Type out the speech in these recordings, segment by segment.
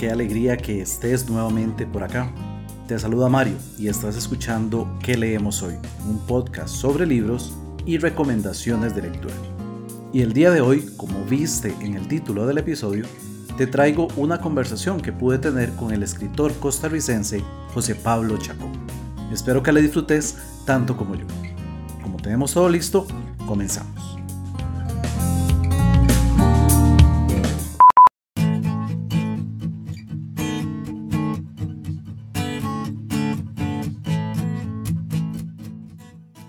qué alegría que estés nuevamente por acá. Te saluda Mario y estás escuchando ¿Qué leemos hoy? Un podcast sobre libros y recomendaciones de lectura. Y el día de hoy, como viste en el título del episodio, te traigo una conversación que pude tener con el escritor costarricense José Pablo Chacón. Espero que la disfrutes tanto como yo. Como tenemos todo listo, comenzamos.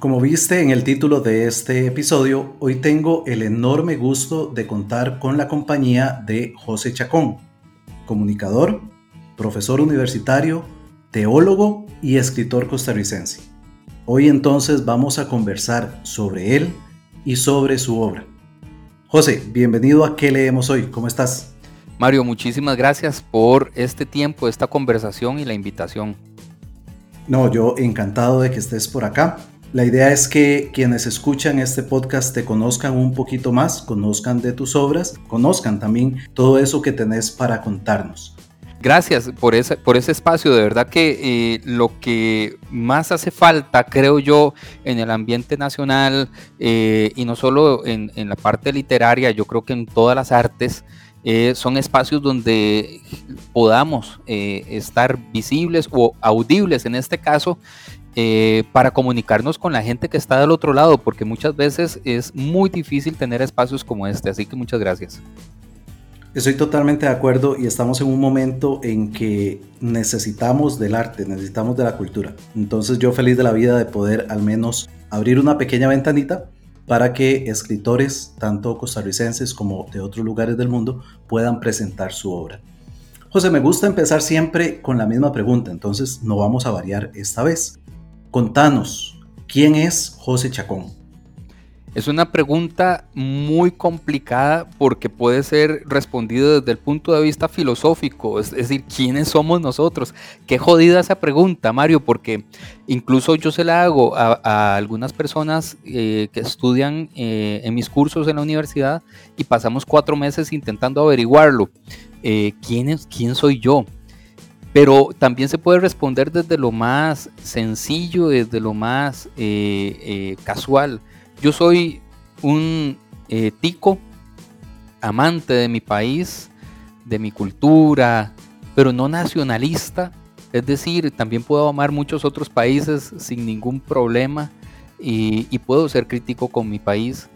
Como viste en el título de este episodio, hoy tengo el enorme gusto de contar con la compañía de José Chacón, comunicador, profesor universitario, teólogo y escritor costarricense. Hoy entonces vamos a conversar sobre él y sobre su obra. José, bienvenido a ¿Qué leemos hoy? ¿Cómo estás? Mario, muchísimas gracias por este tiempo, esta conversación y la invitación. No, yo encantado de que estés por acá. La idea es que quienes escuchan este podcast te conozcan un poquito más, conozcan de tus obras, conozcan también todo eso que tenés para contarnos. Gracias por ese, por ese espacio. De verdad que eh, lo que más hace falta, creo yo, en el ambiente nacional eh, y no solo en, la parte literaria, yo creo que en todas las artes, eh, son espacios donde podamos estar visibles o audibles en este caso eh, para comunicarnos con la gente que está del otro lado, porque muchas veces es muy difícil tener espacios como este. Así que muchas gracias. Estoy totalmente de acuerdo y estamos en un momento en que necesitamos del arte, necesitamos de la cultura. Entonces yo feliz de la vida de poder al menos abrir una pequeña ventanita para que escritores, tanto costarricenses como de otros lugares del mundo, puedan presentar su obra. José, me gusta empezar siempre con la misma pregunta, entonces no vamos a variar esta vez. Contanos, ¿quién es José Chacón? Es una pregunta muy complicada porque puede ser respondido desde el punto de vista filosófico, es decir, ¿quiénes somos nosotros? Qué jodida esa pregunta, Mario, porque incluso yo se la hago a, algunas personas eh, que estudian eh, en mis cursos en la universidad y pasamos cuatro meses intentando averiguarlo. Eh, ¿quién, es, ¿Quién soy yo? Pero también se puede responder desde lo más sencillo, desde lo más eh, eh, casual. Yo soy un eh, tico, amante de mi país, de mi cultura, pero no nacionalista. Es decir, también puedo amar muchos otros países sin ningún problema y puedo ser crítico con mi país.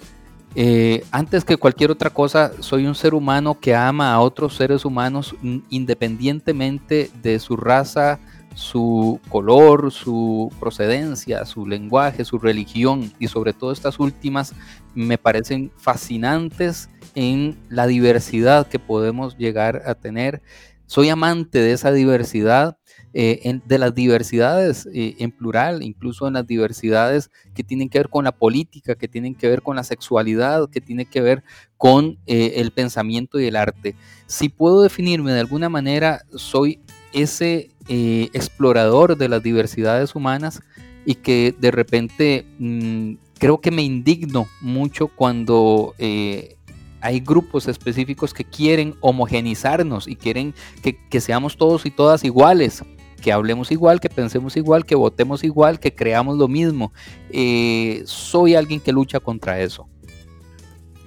Eh, antes que cualquier otra cosa, soy un ser humano que ama a otros seres humanos independientemente de su raza, su color, su procedencia, su lenguaje, su religión y sobre todo estas últimas me parecen fascinantes en la diversidad que podemos llegar a tener. Soy amante de esa diversidad eh, de las diversidades eh, en plural, incluso en las diversidades que tienen que ver con la política, que tienen que ver con la sexualidad, que tienen que ver con eh, el pensamiento y el arte. Si puedo definirme de alguna manera, soy ese explorador de las diversidades humanas y que de repente mm, creo que me indigno mucho cuando hay grupos específicos que quieren homogenizarnos y quieren que, que, seamos todos y todas iguales que hablemos igual, que pensemos igual, que votemos igual, que creamos lo mismo. Eh, soy alguien que lucha contra eso.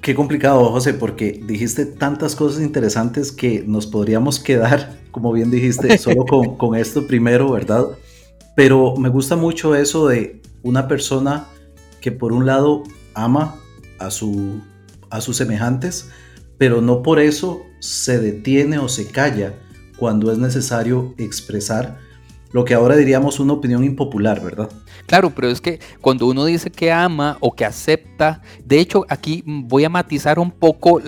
Qué complicado, José, porque dijiste tantas cosas interesantes que nos podríamos quedar, como bien dijiste, solo con, con esto primero, ¿verdad? Pero me gusta mucho eso de una persona que por un lado ama a, su, a sus semejantes, pero no por eso se detiene o se calla cuando es necesario expresar lo que ahora diríamos una opinión impopular, ¿verdad? Claro, pero es que cuando uno dice que ama o que acepta, de hecho aquí voy a matizar un poco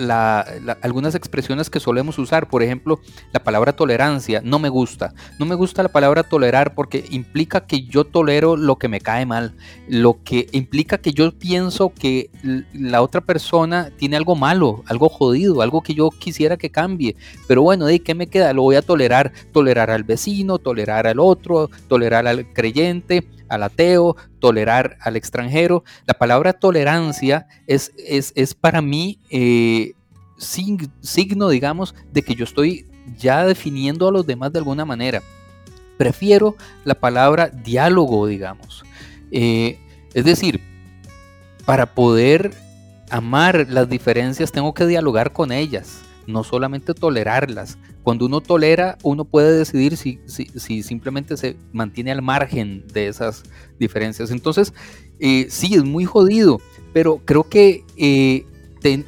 algunas expresiones que solemos usar, por ejemplo, la palabra tolerancia, no me gusta, no me gusta la palabra tolerar porque implica que yo tolero lo que me cae mal, lo que implica que yo pienso que la otra persona tiene algo malo, algo jodido, algo que yo quisiera que cambie, pero bueno, ¿de qué me queda? Lo voy a tolerar, tolerar al vecino, tolerar al otro, tolerar al creyente, al ateo, tolerar al extranjero. La palabra tolerancia es, es, para mí eh, signo, digamos, de que yo estoy ya definiendo a los demás de alguna manera. Prefiero la palabra diálogo, digamos. Eh, es decir, para poder amar las diferencias tengo que dialogar con ellas, no solamente tolerarlas. Cuando uno tolera, uno puede decidir si, si, simplemente se mantiene al margen de esas diferencias. Entonces, eh, sí, es muy jodido, pero creo que eh,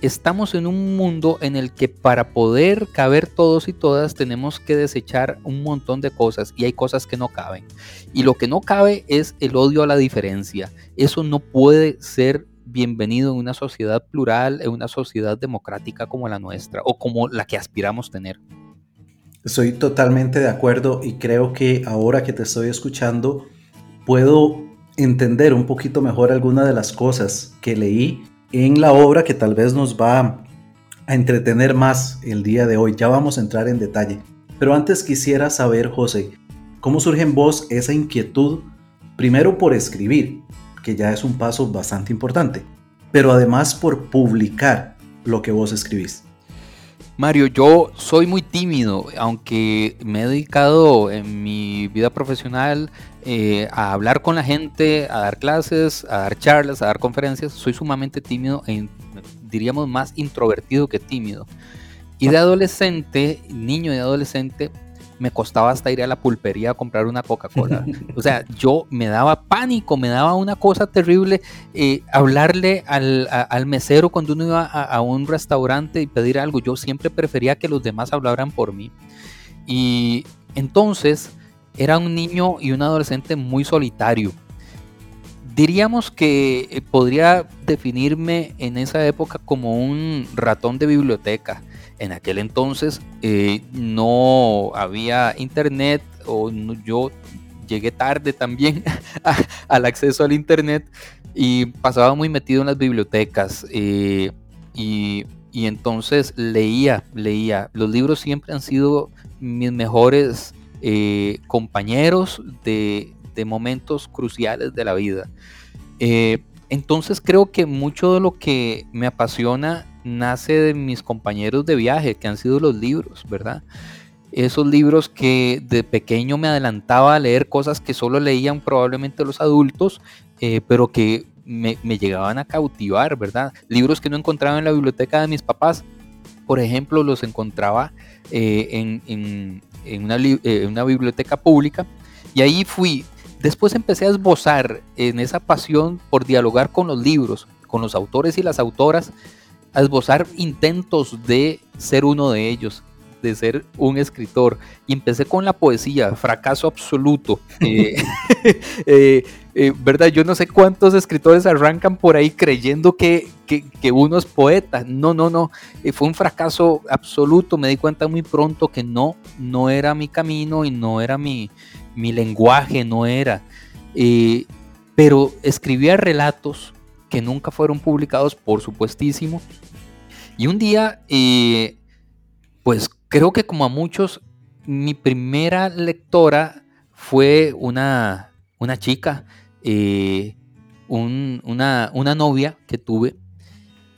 estamos en un mundo en el que para poder caber todos y todas tenemos que desechar un montón de cosas y hay cosas que no caben. Y lo que no cabe es el odio a la diferencia. Eso no puede ser bienvenido en una sociedad plural, en una sociedad democrática como la nuestra o como la que aspiramos tener. Estoy totalmente de acuerdo y creo que ahora que te estoy escuchando puedo entender un poquito mejor algunas de las cosas que leí en la obra que tal vez nos va a entretener más el día de hoy. Ya vamos a entrar en detalle. Pero antes quisiera saber, José, ¿cómo surge en vos esa inquietud? Primero por escribir, que ya es un paso bastante importante, pero además por publicar lo que vos escribís. Mario, yo soy muy tímido, aunque me he dedicado en mi vida profesional eh, a hablar con la gente, a dar clases, a dar charlas, a dar conferencias. Soy sumamente tímido e diríamos más introvertido que tímido. Y de adolescente, niño y adolescente, me costaba hasta ir a la pulpería a comprar una Coca-Cola. O sea, yo me daba pánico, me daba una cosa terrible eh, hablarle al, mesero cuando uno iba a, un restaurante y pedir algo. Yo siempre prefería que los demás hablaran por mí. Y entonces era un niño y un adolescente muy solitario. Diríamos que eh, podría definirme en esa época como un ratón de biblioteca en aquel entonces eh, no había internet o yo llegué tarde también al acceso al internet y pasaba muy metido en las bibliotecas eh, y, entonces leía, leía. Los libros siempre han sido mis mejores eh, compañeros de, momentos cruciales de la vida. Entonces creo que mucho de lo que me apasiona nace de mis compañeros de viaje, que han sido los libros, ¿verdad? Esos libros que de pequeño me adelantaba a leer cosas que solo leían probablemente los adultos, eh, pero que me, llegaban a cautivar, ¿verdad? Libros que no encontraba en la biblioteca de mis papás, por ejemplo, los encontraba eh, en, una, eh, una biblioteca pública y ahí fui. Después empecé a esbozar en esa pasión por dialogar con los libros, con los autores y las autoras, a esbozar intentos de ser uno de ellos, de ser un escritor. Y empecé con la poesía, fracaso absoluto. Eh, eh, eh, ¿Verdad? Yo no sé cuántos escritores arrancan por ahí creyendo que, uno es poeta. No, no, no. fue un fracaso absoluto. Me di cuenta muy pronto que no, no era mi camino y no era mi, mi lenguaje, no era. pero escribía relatos que nunca fueron publicados, por supuestísimo. Y un día, eh, pues creo que como a muchos, mi primera lectora fue una, una chica, eh, una, una, novia que tuve.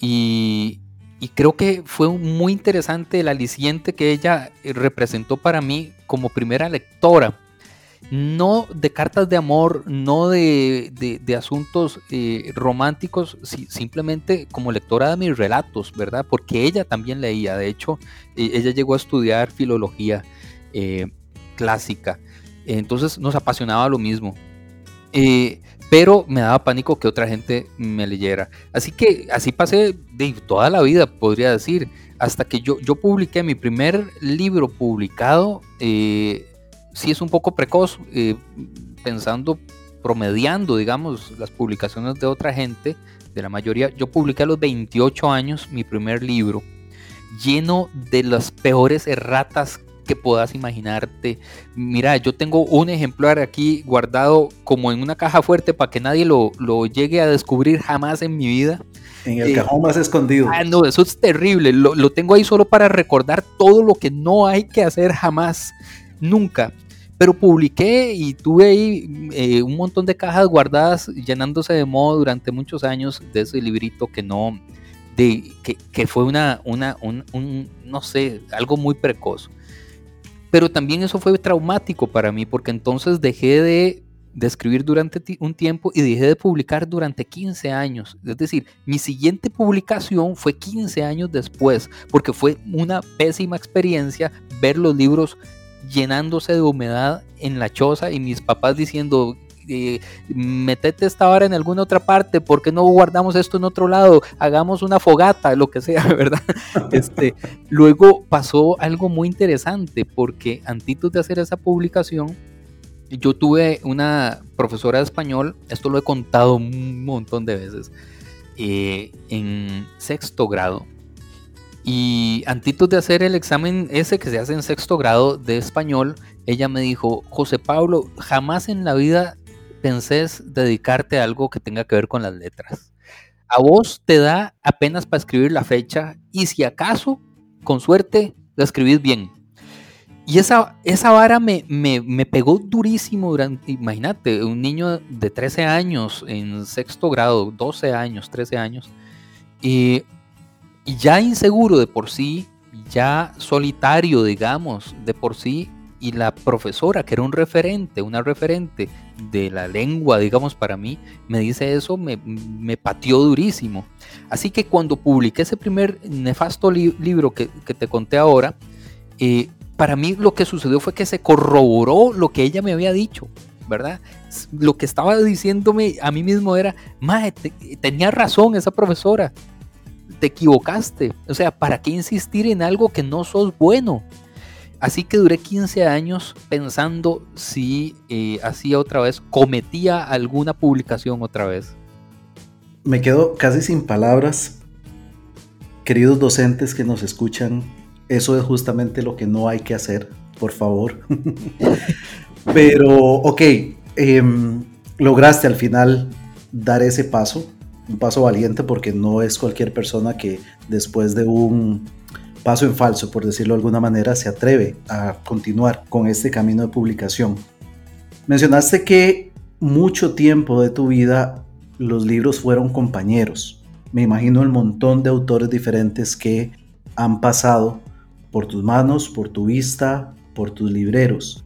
Y, y creo que fue muy interesante el aliciente que ella representó para mí como primera lectora no de cartas de amor, no de, asuntos eh, románticos, simplemente como lectora de mis relatos, ¿verdad? Porque ella también leía, de hecho, e, ella llegó a estudiar filología eh, clásica, entonces nos apasionaba lo mismo. Eh, pero me daba pánico que otra gente me leyera. Así que así pasé de toda la vida, podría decir, hasta que yo, yo publiqué mi primer libro publicado sí es un poco precoz, eh, pensando, promediando, digamos, las publicaciones de otra gente, de la mayoría. Yo publiqué a los 28 años mi primer libro, lleno de las peores erratas que puedas imaginarte. Mira, yo tengo un ejemplar aquí guardado como en una caja fuerte para que nadie lo, llegue a descubrir jamás en mi vida. En el cajón más escondido. Ah, no, eso es terrible. Lo, lo, tengo ahí solo para recordar todo lo que no hay que hacer jamás, nunca. Pero publiqué y tuve ahí eh, un montón de cajas guardadas llenándose de modo durante muchos años de ese librito que no, de, que, fue una, una un, no sé, algo muy precoz. pero también eso fue traumático para mí porque entonces dejé de, de escribir durante un tiempo y dejé de publicar durante 15 años. Es decir, mi siguiente publicación fue 15 años después porque fue una pésima experiencia ver los libros llenándose de humedad en la choza y mis papás diciendo, eh, metete esta hora en alguna otra parte, ¿por qué no guardamos esto en otro lado? Hagamos una fogata, lo que sea, ¿verdad? Este, luego pasó algo muy interesante, porque antes de hacer esa publicación, yo tuve una profesora de español, esto lo he contado un montón de veces, eh, en sexto grado. Y antes de hacer el examen ese que se hace en sexto grado de español, ella me dijo, José Pablo, jamás en la vida pensés dedicarte a algo que tenga que ver con las letras. A vos te da apenas para escribir la fecha y si acaso, con suerte, la escribís bien. Y esa, esa vara me, me, pegó durísimo durante, imagínate, un niño de 13 años en sexto grado, 12 años, 13 años, y, y ya inseguro de por sí, ya solitario, digamos, de por sí, y la profesora, que era un referente, una referente de la lengua, digamos, para mí, me dice eso, me, me pateó durísimo. Así que cuando publiqué ese primer nefasto libro que, que, te conté ahora, eh, para mí lo que sucedió fue que se corroboró lo que ella me había dicho, ¿verdad? Lo que estaba diciéndome a mí mismo era, Mae, tenía razón esa profesora, te equivocaste. O sea, ¿para qué insistir en algo que no sos bueno? Así que duré 15 años pensando si eh, hacía otra vez, cometía alguna publicación otra vez. Me quedo casi sin palabras. Queridos docentes que nos escuchan, eso es justamente lo que no hay que hacer, por favor. Pero, ok, em, lograste al final dar ese paso, un paso valiente porque no es cualquier persona que después de un paso en falso, por decirlo de alguna manera, se atreve a continuar con este camino de publicación. Mencionaste que mucho tiempo de tu vida los libros fueron compañeros. Me imagino el montón de autores diferentes que han pasado por tus manos, por tu vista, por tus libreros.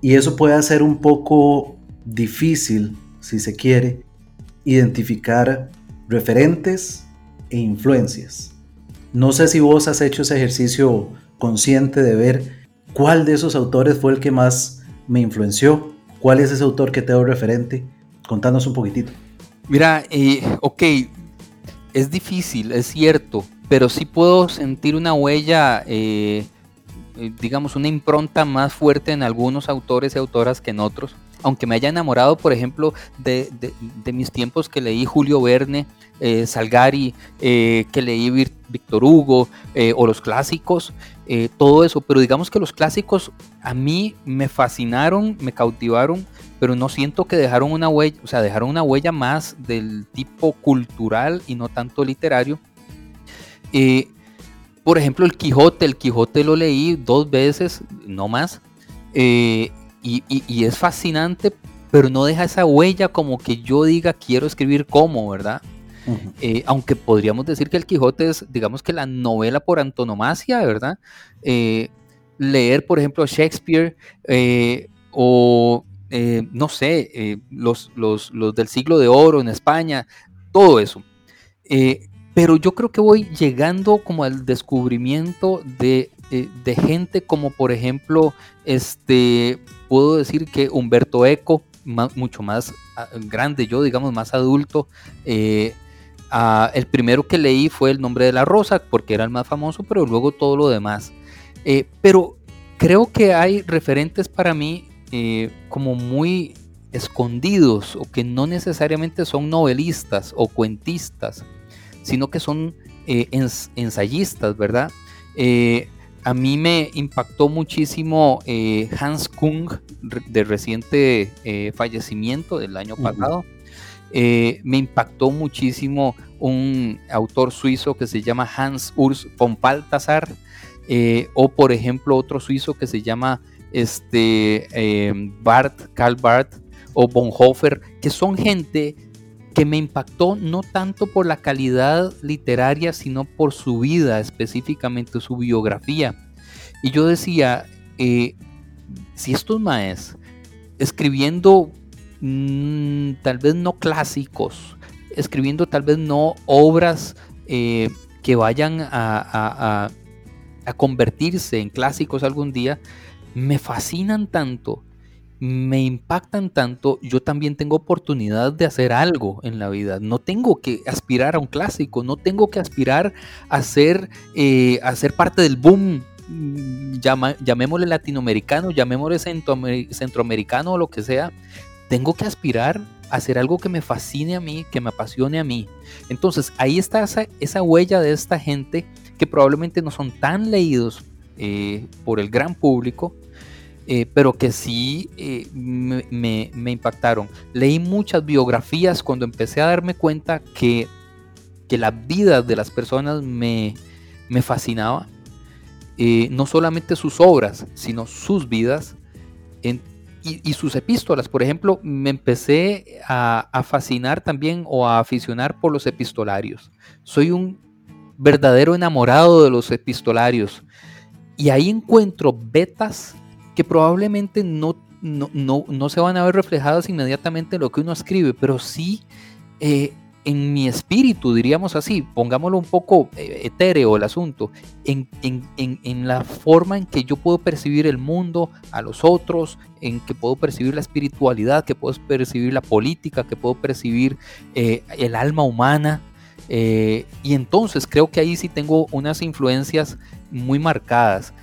Y eso puede hacer un poco difícil, si se quiere, identificar referentes e influencias. No sé si vos has hecho ese ejercicio consciente de ver cuál de esos autores fue el que más me influenció, cuál es ese autor que te da referente. Contanos un poquitito. Mira, eh, ok, es difícil, es cierto, pero sí puedo sentir una huella, eh, eh, digamos, una impronta más fuerte en algunos autores y autoras que en otros. Aunque me haya enamorado, por ejemplo, de, mis tiempos que leí Julio Verne, eh, Salgari, que leí Víctor Hugo o los clásicos, todo eso. Pero digamos que los clásicos a mí me fascinaron, me cautivaron, pero no siento que dejaron una huella, o sea, dejaron una huella más del tipo cultural y no tanto literario. Eh, por ejemplo, el Quijote, el Quijote lo leí dos veces, no más, eh, y, es fascinante, pero no deja esa huella como que yo diga quiero escribir como, ¿verdad? Eh, aunque podríamos decir que el Quijote es, digamos que la novela por antonomasia, ¿verdad? leer, por ejemplo, Shakespeare o, no sé, los, los, los, del siglo de oro en España, todo eso. Pero yo creo que voy llegando como al descubrimiento de, eh, gente como por ejemplo, este, puedo decir que Humberto Eco, mucho más ah, grande yo, digamos, más adulto. Eh, el primero que leí fue El nombre de la rosa, porque era el más famoso, pero luego todo lo demás. Eh, pero creo que hay referentes para mí como muy escondidos o que no necesariamente son novelistas o cuentistas, sino que son eh, ensayistas, ¿verdad? Eh, a mí me impactó muchísimo eh, Hans Kung, de reciente fallecimiento del año pasado. me impactó muchísimo un autor suizo que se llama Hans Urs von Balthasar, o por ejemplo otro suizo que se llama este, Bart, Karl Barth o Bonhoeffer, que son gente que me impactó no tanto por la calidad literaria, sino por su vida, específicamente su biografía. Y yo decía, eh, si estos maes escribiendo mm, tal vez no clásicos, escribiendo tal vez no obras eh, que vayan a, a convertirse en clásicos algún día, me fascinan tanto me impactan tanto, yo también tengo oportunidad de hacer algo en la vida. No tengo que aspirar a un clásico, no tengo que aspirar a ser, eh, a ser parte del boom, mm, llamémosle latinoamericano, llamémosle centroamericano o lo que sea. Tengo que aspirar a hacer algo que me fascine a mí, que me apasione a mí. Entonces ahí está esa, huella de esta gente que probablemente no son tan leídos eh, por el gran público, eh, pero que sí eh, me, impactaron. Leí muchas biografías cuando empecé a darme cuenta que, que la vida de las personas me, fascinaba. Eh, no solamente sus obras, sino sus vidas y, sus epístolas. Por ejemplo, me empecé a, a fascinar también o a aficionar por los epistolarios. Soy un verdadero enamorado de los epistolarios. Y ahí encuentro betas que probablemente no, no, se van a ver reflejadas inmediatamente en lo que uno escribe, pero sí eh, en mi espíritu, diríamos así, pongámoslo un poco eh, etéreo el asunto, en, en, la forma en que yo puedo percibir el mundo, a los otros, en que puedo percibir la espiritualidad, que puedo percibir la política, que puedo percibir eh, el alma humana. y entonces creo que ahí sí tengo unas influencias muy marcadas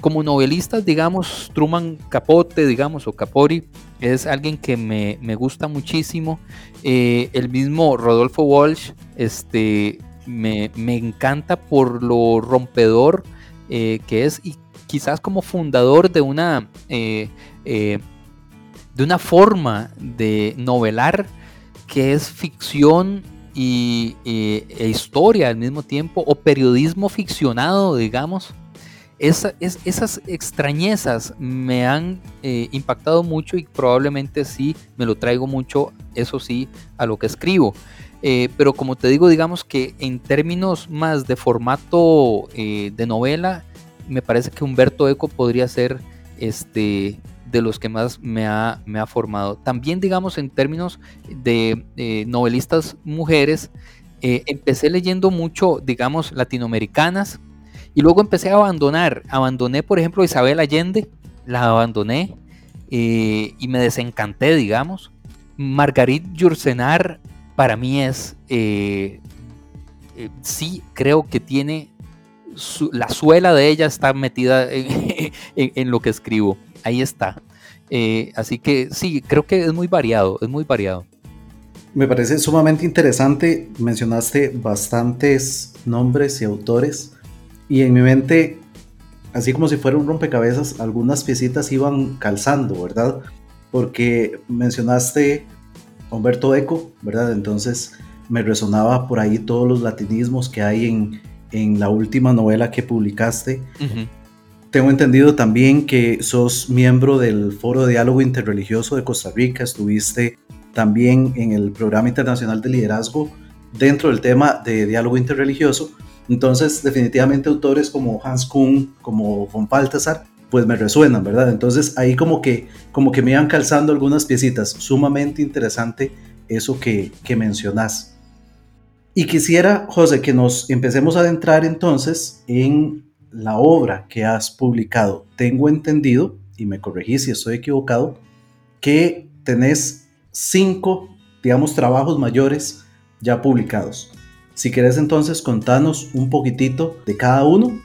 como novelistas, digamos, Truman Capote, digamos, o Capori, es alguien que me, gusta muchísimo. Eh, el mismo Rodolfo Walsh, este, me, encanta por lo rompedor eh, que es y quizás como fundador de una, eh, de una forma de novelar que es ficción y, e historia al mismo tiempo, o periodismo ficcionado, digamos esas extrañezas me han eh, impactado mucho y probablemente sí me lo traigo mucho, eso sí, a lo que escribo. Eh, pero como te digo, digamos que en términos más de formato eh, de novela, me parece que Humberto Eco podría ser este, de los que más me ha, me ha formado. También, digamos, en términos de novelistas mujeres, empecé leyendo mucho, digamos, latinoamericanas, y luego empecé a abandonar. Abandoné, por ejemplo, Isabel Allende, la abandoné eh, y me desencanté, digamos. Margarit Yursenar para mí es, eh, eh, sí, creo que tiene, la suela de ella está metida en, lo que escribo. Ahí está. así que sí, creo que es muy variado, es muy variado. Me parece sumamente interesante. Mencionaste bastantes nombres y autores y en mi mente, así como si fuera un rompecabezas, algunas piecitas iban calzando, ¿verdad? Porque mencionaste Humberto Eco, ¿verdad? Entonces me resonaba por ahí todos los latinismos que hay en, en la última novela que publicaste. Tengo entendido también que sos miembro del Foro de Diálogo Interreligioso de Costa Rica, estuviste también en el Programa Internacional de Liderazgo dentro del tema de diálogo interreligioso entonces, definitivamente autores como Hans Kuhn, como von Balthasar, pues me resuenan, ¿verdad? Entonces ahí como que, como que me iban calzando algunas piecitas. Sumamente interesante eso que, que mencionás. Y quisiera, José, que nos empecemos a adentrar entonces en la obra que has publicado. Tengo entendido, y me corregí si estoy equivocado, que tenés cinco, digamos, trabajos mayores ya publicados. Si querés entonces contanos un poquitito de cada uno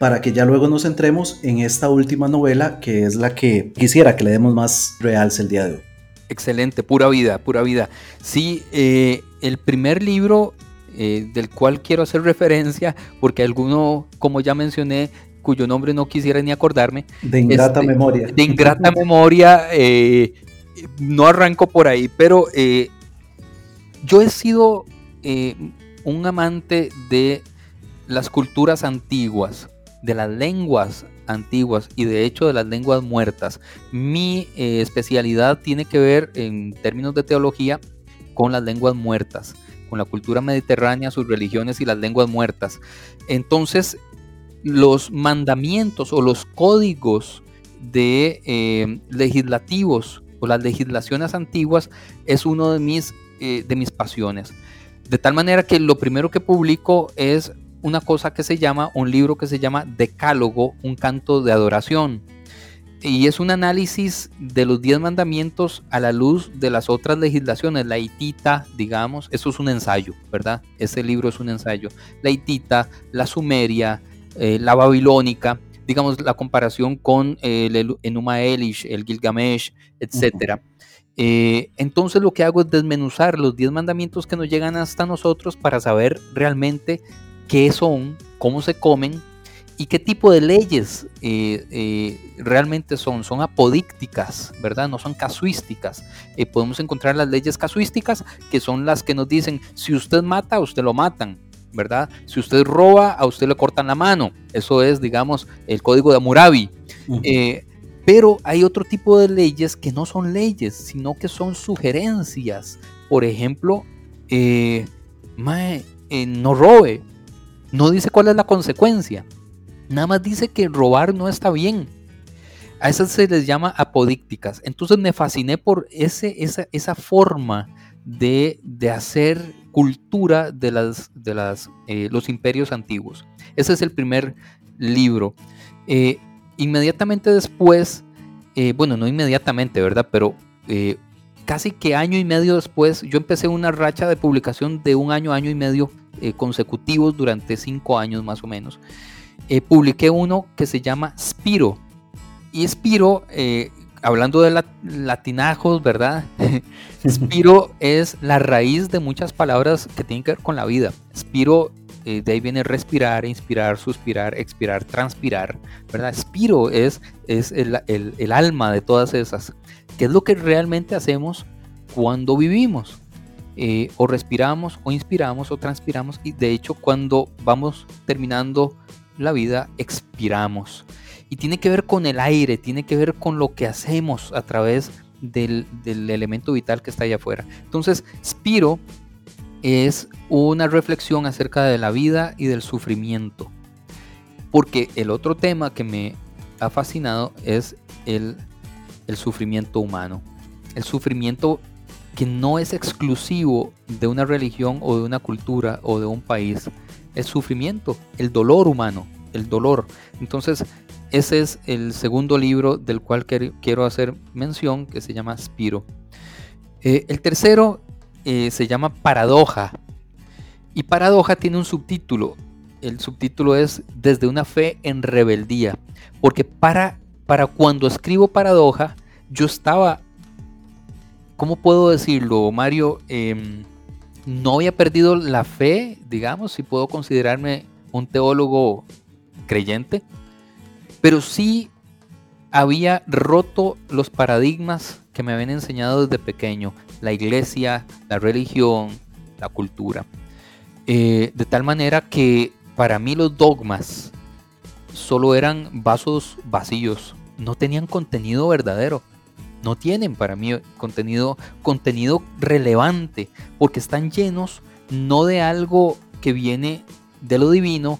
para que ya luego nos centremos en esta última novela que es la que quisiera que le demos más realce el día de hoy. Excelente, pura vida, pura vida. Sí, eh, el primer libro eh, del cual quiero hacer referencia, porque alguno, como ya mencioné, cuyo nombre no quisiera ni acordarme. De ingrata este, memoria. De ingrata memoria, eh, no arranco por ahí, pero yo he sido un amante de las culturas antiguas, de las lenguas antiguas y de hecho de las lenguas muertas. Mi eh, especialidad tiene que ver en términos de teología con las lenguas muertas, con la cultura mediterránea, sus religiones y las lenguas muertas. Entonces, los mandamientos o los códigos de eh, legislativos o las legislaciones antiguas es uno de mis, eh, de mis pasiones. De tal manera que lo primero que publico es una cosa que se llama, un libro que se llama Decálogo, un canto de adoración. Y es un análisis de los diez mandamientos a la luz de las otras legislaciones. La hitita, digamos, eso es un ensayo, ¿verdad? Ese libro es un ensayo. La hitita, la sumeria, eh, la babilónica, digamos, la comparación con el Enuma Elish, el Gilgamesh, etc. Eh, entonces lo que hago es desmenuzar los diez mandamientos que nos llegan hasta nosotros para saber realmente qué son, cómo se comen y qué tipo de leyes eh, eh, realmente son. Son apodícticas, ¿verdad? No son casuísticas. Eh, podemos encontrar las leyes casuísticas que son las que nos dicen, si usted mata, a usted lo matan. ¿verdad? Si usted roba, a usted le cortan la mano. Eso es, digamos, el código de Hammurabi. Pero hay otro tipo de leyes que no son leyes, sino que son sugerencias. Por ejemplo, no robe, no dice cuál es la consecuencia. Nada más dice que robar no está bien. A esas se les llama apodícticas. Entonces me fasciné por ese, esa, esa forma de, hacer cultura de, las, de las, eh, los imperios antiguos. Ese es el primer libro. Eh, inmediatamente después, eh, bueno, no inmediatamente, ¿verdad? Pero casi que año y medio después, yo empecé una racha de publicación de un año, año y medio eh, consecutivos durante cinco años más o menos, eh, publiqué uno que se llama Spiro. Y Spiro, eh, hablando de latinajos, ¿verdad? Spiro es la raíz de muchas palabras que tienen que ver con la vida. Spiro, de ahí viene respirar, inspirar, suspirar, expirar, transpirar, ¿verdad? Spiro es, es el, el alma de todas esas. ¿Qué es lo que realmente hacemos cuando vivimos? Eh, o respiramos o inspiramos o transpiramos y de hecho cuando vamos terminando la vida expiramos. Y tiene que ver con el aire, tiene que ver con lo que hacemos a través del, elemento vital que está allá afuera. Entonces, Spiro es una reflexión acerca de la vida y del sufrimiento. Porque el otro tema que me ha fascinado es el, el sufrimiento humano. El sufrimiento que no es exclusivo de una religión o de una cultura o de un país. El sufrimiento, el dolor humano, el dolor. Entonces, ese es el segundo libro del cual quiero hacer mención, que se llama Spiro. Eh, el tercero eh, se llama Paradoja. Y Paradoja tiene un subtítulo. El subtítulo es Desde una fe en rebeldía. Porque para, para cuando escribo Paradoja, yo estaba ¿cómo puedo decirlo, Mario? Em, no había perdido la fe, digamos, si puedo considerarme un teólogo creyente, pero sí había roto los paradigmas que me habían enseñado desde pequeño, la iglesia, la religión, la cultura. Eh, de tal manera que para mí los dogmas solo eran vasos vacíos, no tenían contenido verdadero no tienen para mí contenido, contenido relevante, porque están llenos no de algo que viene de lo divino,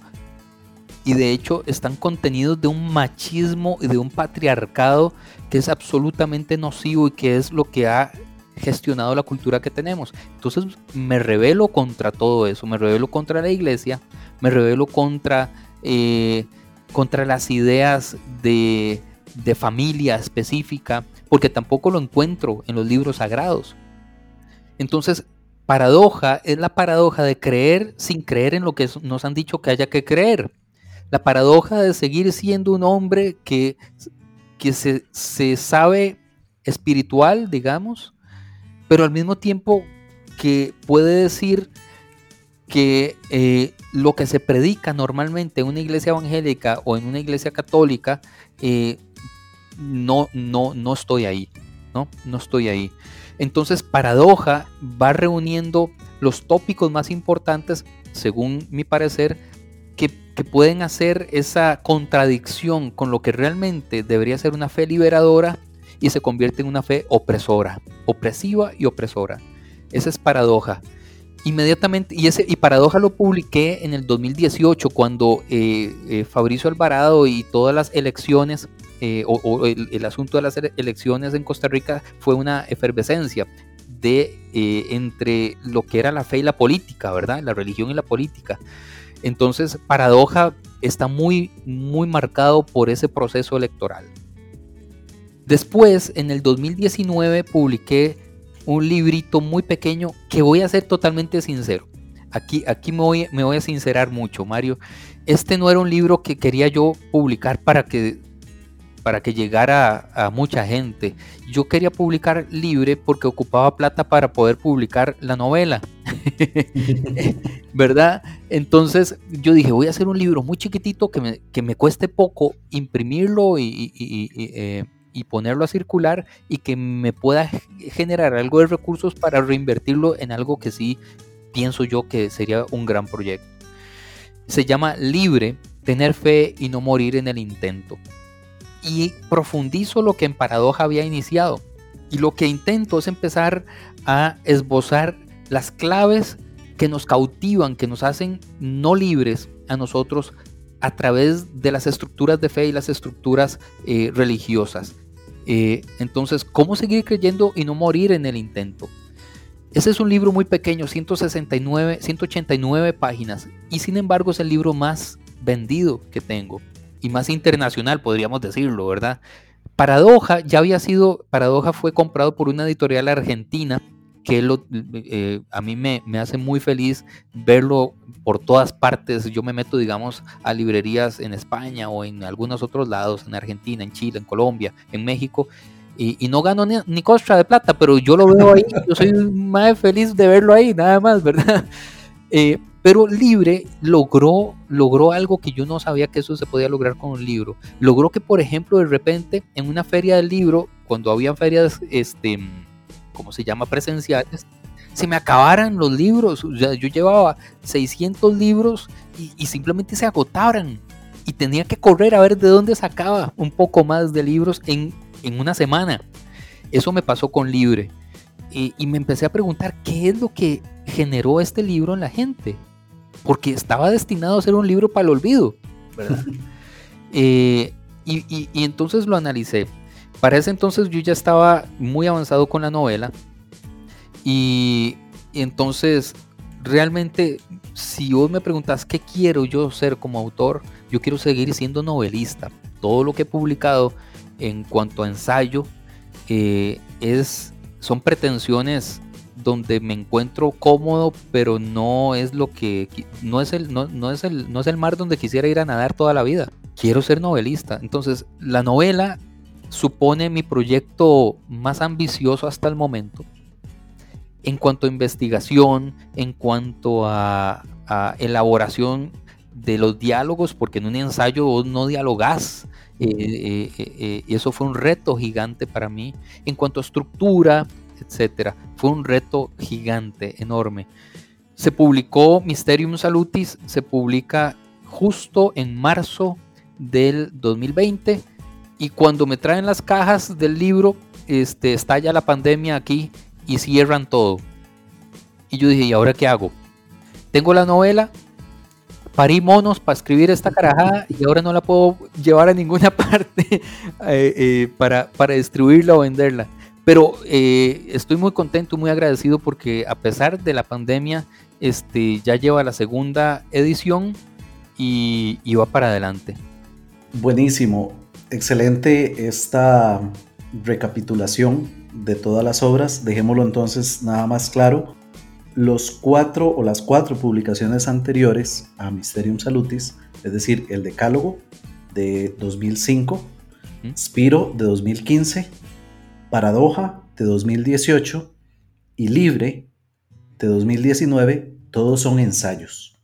y de hecho están contenidos de un machismo y de un patriarcado que es absolutamente nocivo y que es lo que ha gestionado la cultura que tenemos. Entonces me revelo contra todo eso, me revelo contra la iglesia, me revelo contra, eh, contra las ideas de, de familia específica, porque tampoco lo encuentro en los libros sagrados. Entonces, paradoja es la paradoja de creer sin creer en lo que nos han dicho que haya que creer. La paradoja de seguir siendo un hombre que, que se, sabe espiritual, digamos, pero al mismo tiempo que puede decir que eh, lo que se predica normalmente en una iglesia evangélica o en una iglesia católica eh, no, no, no estoy ahí, ¿no? No estoy ahí. Entonces, Paradoja va reuniendo los tópicos más importantes, según mi parecer, que, que, pueden hacer esa contradicción con lo que realmente debería ser una fe liberadora y se convierte en una fe opresora, opresiva y opresora. Esa es Paradoja. Inmediatamente, y, ese, y Paradoja lo publiqué en el 2018, cuando eh, eh, Fabricio Alvarado y todas las elecciones eh, o, el, asunto de las elecciones en Costa Rica fue una efervescencia de eh, entre lo que era la fe y la política, ¿verdad? La religión y la política. Entonces, Paradoja está muy, muy marcado por ese proceso electoral. Después, en el 2019, publiqué un librito muy pequeño que voy a ser totalmente sincero. Aquí, aquí me, voy, me voy a sincerar mucho, Mario. Este no era un libro que quería yo publicar para que para que llegara a, mucha gente. Yo quería publicar libre porque ocupaba plata para poder publicar la novela. ¿Verdad? Entonces yo dije, voy a hacer un libro muy chiquitito que me, que me cueste poco imprimirlo y, eh, y, ponerlo a circular y que me pueda generar algo de recursos para reinvertirlo en algo que sí pienso yo que sería un gran proyecto. Se llama Libre, tener fe y no morir en el intento y profundizo lo que en Paradoja había iniciado. Y lo que intento es empezar a esbozar las claves que nos cautivan, que nos hacen no libres a nosotros a través de las estructuras de fe y las estructuras eh, religiosas. Eh, entonces, ¿cómo seguir creyendo y no morir en el intento? Ese es un libro muy pequeño, 169, 189 páginas, y sin embargo es el libro más vendido que tengo y más internacional, podríamos decirlo, ¿verdad? Paradoja ya había sido, Paradoja fue comprado por una editorial argentina que lo, eh, a mí me, me, hace muy feliz verlo por todas partes. Yo me meto, digamos, a librerías en España o en algunos otros lados, en Argentina, en Chile, en Colombia, en México, y, no gano ni, ni, costra de plata, pero yo lo veo ahí, yo soy más feliz de verlo ahí, nada más, ¿verdad? Eh, pero Libre logró, logró algo que yo no sabía que eso se podía lograr con un libro. Logró que, por ejemplo, de repente, en una feria del libro, cuando había ferias, este, ¿cómo se llama? Presenciales, se me acabaran los libros. yo llevaba 600 libros y, simplemente se agotaran. Y tenía que correr a ver de dónde sacaba un poco más de libros en, en una semana. Eso me pasó con Libre. Y, y me empecé a preguntar qué es lo que generó este libro en la gente porque estaba destinado a ser un libro para el olvido, eh, y, entonces lo analicé. Para ese entonces yo ya estaba muy avanzado con la novela y, entonces realmente si vos me preguntas qué quiero yo ser como autor, yo quiero seguir siendo novelista. Todo lo que he publicado en cuanto a ensayo eh, es, son pretensiones donde me encuentro cómodo, pero no es lo que no es el no, es el no es el mar donde quisiera ir a nadar toda la vida. Quiero ser novelista. Entonces, la novela supone mi proyecto más ambicioso hasta el momento. En cuanto a investigación, en cuanto a, elaboración de los diálogos, porque en un ensayo vos no dialogás. Eh, eh, eh, y eso fue un reto gigante para mí. En cuanto a estructura, etcétera. Fue un reto gigante, enorme. Se publicó Mysterium Salutis, se publica justo en marzo del 2020 y cuando me traen las cajas del libro, este, estalla la pandemia aquí y cierran todo. Y yo dije, ¿y ahora qué hago? Tengo la novela, parí monos para escribir esta carajada y ahora no la puedo llevar a ninguna parte eh, eh, para, para distribuirla o venderla. Pero eh, estoy muy contento, muy agradecido porque a pesar de la pandemia, este, ya lleva la segunda edición y, va para adelante. Buenísimo, excelente esta recapitulación de todas las obras. Dejémoslo entonces nada más claro. Los cuatro o las cuatro publicaciones anteriores a Mysterium Salutis, es decir, el Decálogo de 2005, Spiro de 2015, Paradoja de 2018 y Libre de 2019, todos son ensayos.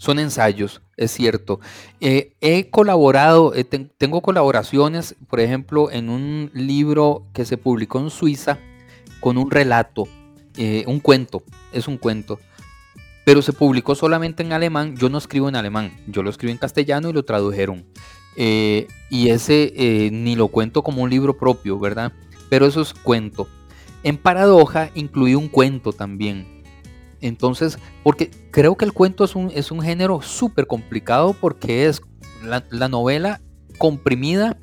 Son ensayos, es cierto. Eh, he colaborado, eh, tengo colaboraciones, por ejemplo, en un libro que se publicó en Suiza con un relato, eh, un cuento, es un cuento, pero se publicó solamente en alemán. Yo no escribo en alemán, yo lo escribo en castellano y lo tradujeron. y ese ni lo cuento como un libro propio, ¿verdad? pero eso es cuento. En Paradoja incluí un cuento también. Entonces, porque creo que el cuento es un, es un género súper complicado porque es la, novela comprimida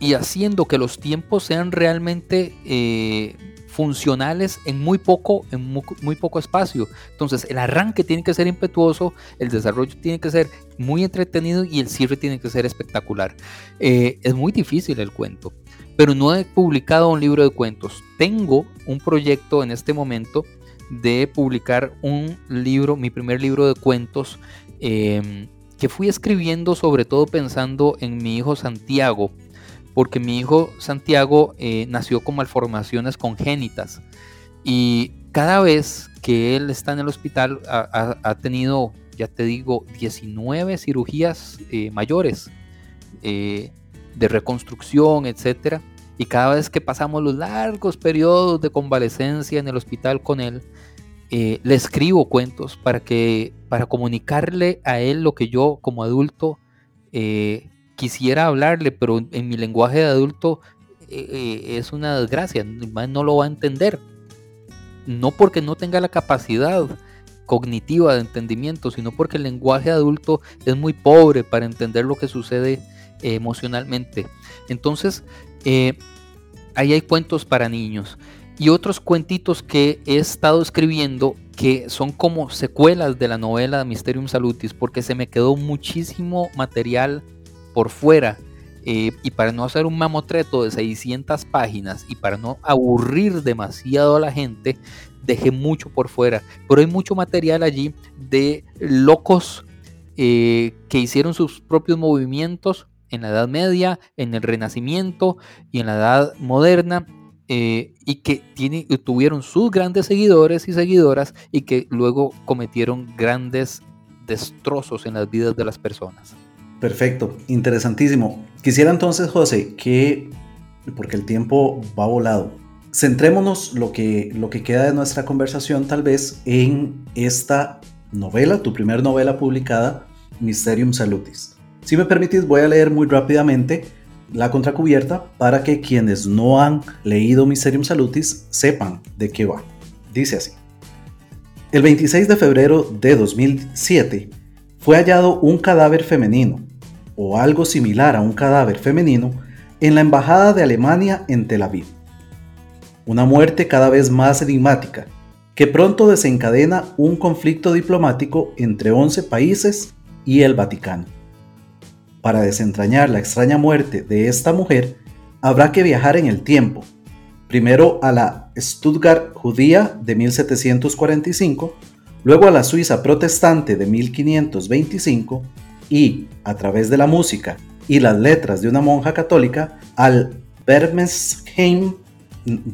y haciendo que los tiempos sean realmente eh, funcionales en muy poco, en muy, poco espacio. Entonces, el arranque tiene que ser impetuoso, el desarrollo tiene que ser muy entretenido y el cierre tiene que ser espectacular. Eh, es muy difícil el cuento, pero no he publicado un libro de cuentos. Tengo un proyecto en este momento de publicar un libro, mi primer libro de cuentos, em, que fui escribiendo sobre todo pensando en mi hijo Santiago, porque mi hijo Santiago eh, nació con malformaciones congénitas y cada vez que él está en el hospital ha, tenido, ya te digo, 19 cirugías eh, mayores eh, de reconstrucción, etc. Y cada vez que pasamos los largos periodos de convalecencia en el hospital con él, le escribo cuentos para que para comunicarle a él lo que yo como adulto quisiera hablarle, pero en mi lenguaje de adulto eh, eh, es una desgracia, no lo va a entender. No porque no tenga la capacidad cognitiva de entendimiento, sino porque el lenguaje adulto es muy pobre para entender lo que sucede eh, emocionalmente. Entonces, ahí hay cuentos para niños y otros cuentitos que he estado escribiendo que son como secuelas de la novela Mysterium Salutis, porque se me quedó muchísimo material por fuera eh, y para no hacer un mamotreto de 600 páginas y para no aburrir demasiado a la gente, dejé mucho por fuera. Pero hay mucho material allí de locos eh, que hicieron sus propios movimientos en la Edad Media, en el Renacimiento y en la Edad Moderna. Eh, y que tuvieron sus grandes seguidores y seguidoras y que luego cometieron grandes destrozos en las vidas de las personas. Perfecto, interesantísimo. Quisiera entonces, José, que, porque el tiempo va volado, centrémonos lo que, lo que queda de nuestra conversación tal vez en esta novela, tu primer novela publicada, Mysterium Salutis. Si me permitís, voy a leer muy rápidamente la contracubierta para que quienes no han leído Mysterium Salutis sepan de qué va. Dice así. El 26 de febrero de 2007 fue hallado un cadáver femenino o algo similar a un cadáver femenino en la Embajada de Alemania en Tel Aviv. Una muerte cada vez más enigmática, que pronto desencadena un conflicto diplomático entre 11 países y el Vaticano. Para desentrañar la extraña muerte de esta mujer, habrá que viajar en el tiempo, primero a la Stuttgart judía de 1745, luego a la Suiza protestante de 1525 y, a través de la música y las letras de una monja católica, al Bermesheim,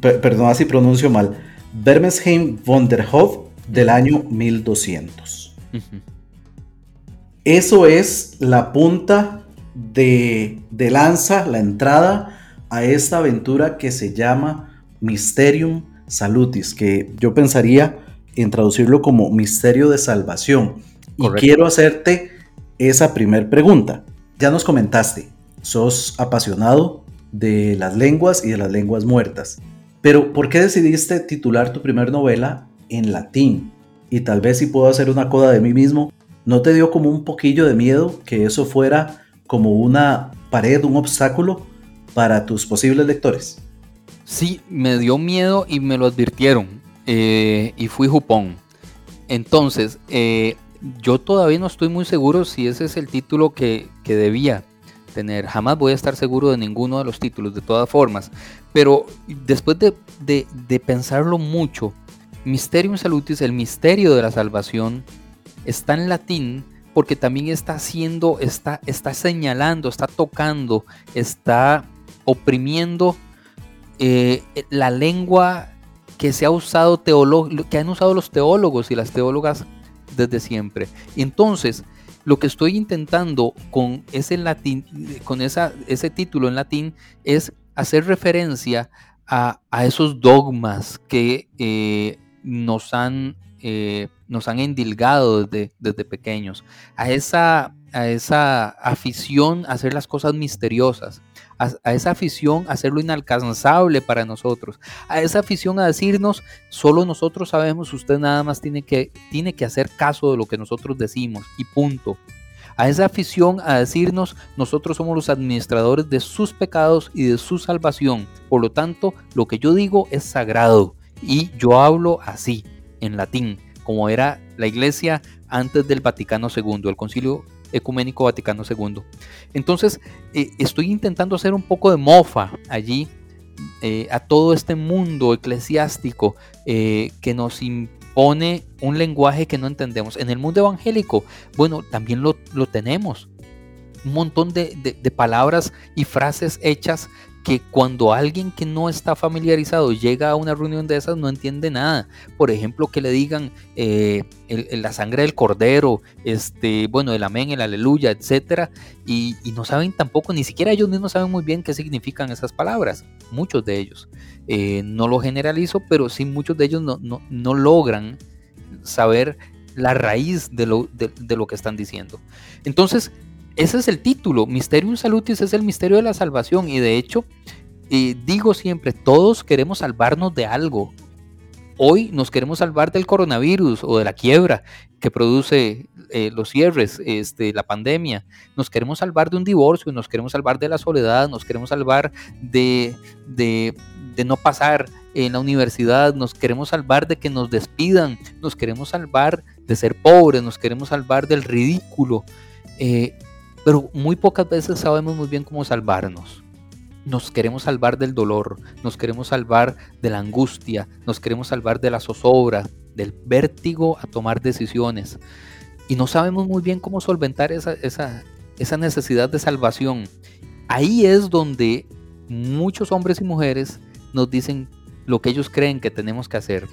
perdón si pronuncio mal, Bermesheim von der Hof del año 1200. Eso es la punta de, de lanza, la entrada a esta aventura que se llama Mysterium Salutis, que yo pensaría en traducirlo como misterio de salvación. Y quiero hacerte esa primer pregunta. Ya nos comentaste, sos apasionado de las lenguas y de las lenguas muertas, pero ¿por qué decidiste titular tu primer novela en latín? Y tal vez si puedo hacer una coda de mí mismo, ¿no te dio como un poquillo de miedo que eso fuera como una pared, un obstáculo para tus posibles lectores? Sí, me dio miedo y me lo advirtieron eh, y fui jupón. Entonces, eh, yo todavía no estoy muy seguro si ese es el título que, debía tener. Jamás voy a estar seguro de ninguno de los títulos, de todas formas. Pero después de, pensarlo mucho, Mysterium Salutis, el misterio de la salvación, está en latín porque también está haciendo, está, está señalando, está tocando, está oprimiendo eh, la lengua que se ha usado que han usado los teólogos y las teólogas desde siempre. Entonces, lo que estoy intentando con ese latín, con ese título en latín, es hacer referencia a, esos dogmas que eh, nos han eh, nos han endilgado desde, desde pequeños, a esa, a esa afición a hacer las cosas misteriosas, a, esa afición a hacerlo inalcanzable para nosotros, a esa afición a decirnos, solo nosotros sabemos, usted nada más tiene que, tiene que hacer caso de lo que nosotros decimos y punto. a esa afición a decirnos nosotros somos los administradores de sus pecados y de su salvación. Por lo tanto, lo que yo digo es sagrado y yo hablo así, en latín, como era la iglesia antes del Vaticano II, el Concilio Ecuménico Vaticano II. Entonces, eh, estoy intentando hacer un poco de mofa allí eh, a todo este mundo eclesiástico eh, que nos impone un lenguaje que no entendemos. En el mundo evangélico, bueno, también lo, tenemos. Un montón de, de palabras y frases hechas que cuando alguien que no está familiarizado llega a una reunión de esas no entiende nada. Por ejemplo, que le digan eh, la sangre del cordero, este, bueno, el amén, el aleluya, etcétera, y, no saben tampoco, ni siquiera ellos mismos saben muy bien qué significan esas palabras, muchos de ellos. Eh, no lo generalizo, pero sí muchos de ellos no, no, logran saber la raíz de lo, de lo que están diciendo. Entonces, ese es el título, Mysterium Salutis es el misterio de la salvación y de hecho digo siempre, todos queremos salvarnos de algo. Hoy nos queremos salvar del coronavirus o de la quiebra que produce eh, los cierres, este, la pandemia. Nos queremos salvar de un divorcio, nos queremos salvar de la soledad, nos queremos salvar de, de, no pasar en la universidad, nos queremos salvar de que nos despidan, nos queremos salvar de ser pobres, nos queremos salvar del ridículo. Eh, pero muy pocas veces sabemos muy bien cómo salvarnos. Nos queremos salvar del dolor, nos queremos salvar de la angustia, nos queremos salvar de la zozobra, del vértigo a tomar decisiones. Y no sabemos muy bien cómo solventar esa, esa necesidad de salvación. Ahí es donde muchos hombres y mujeres nos dicen lo que ellos creen que tenemos que hacer.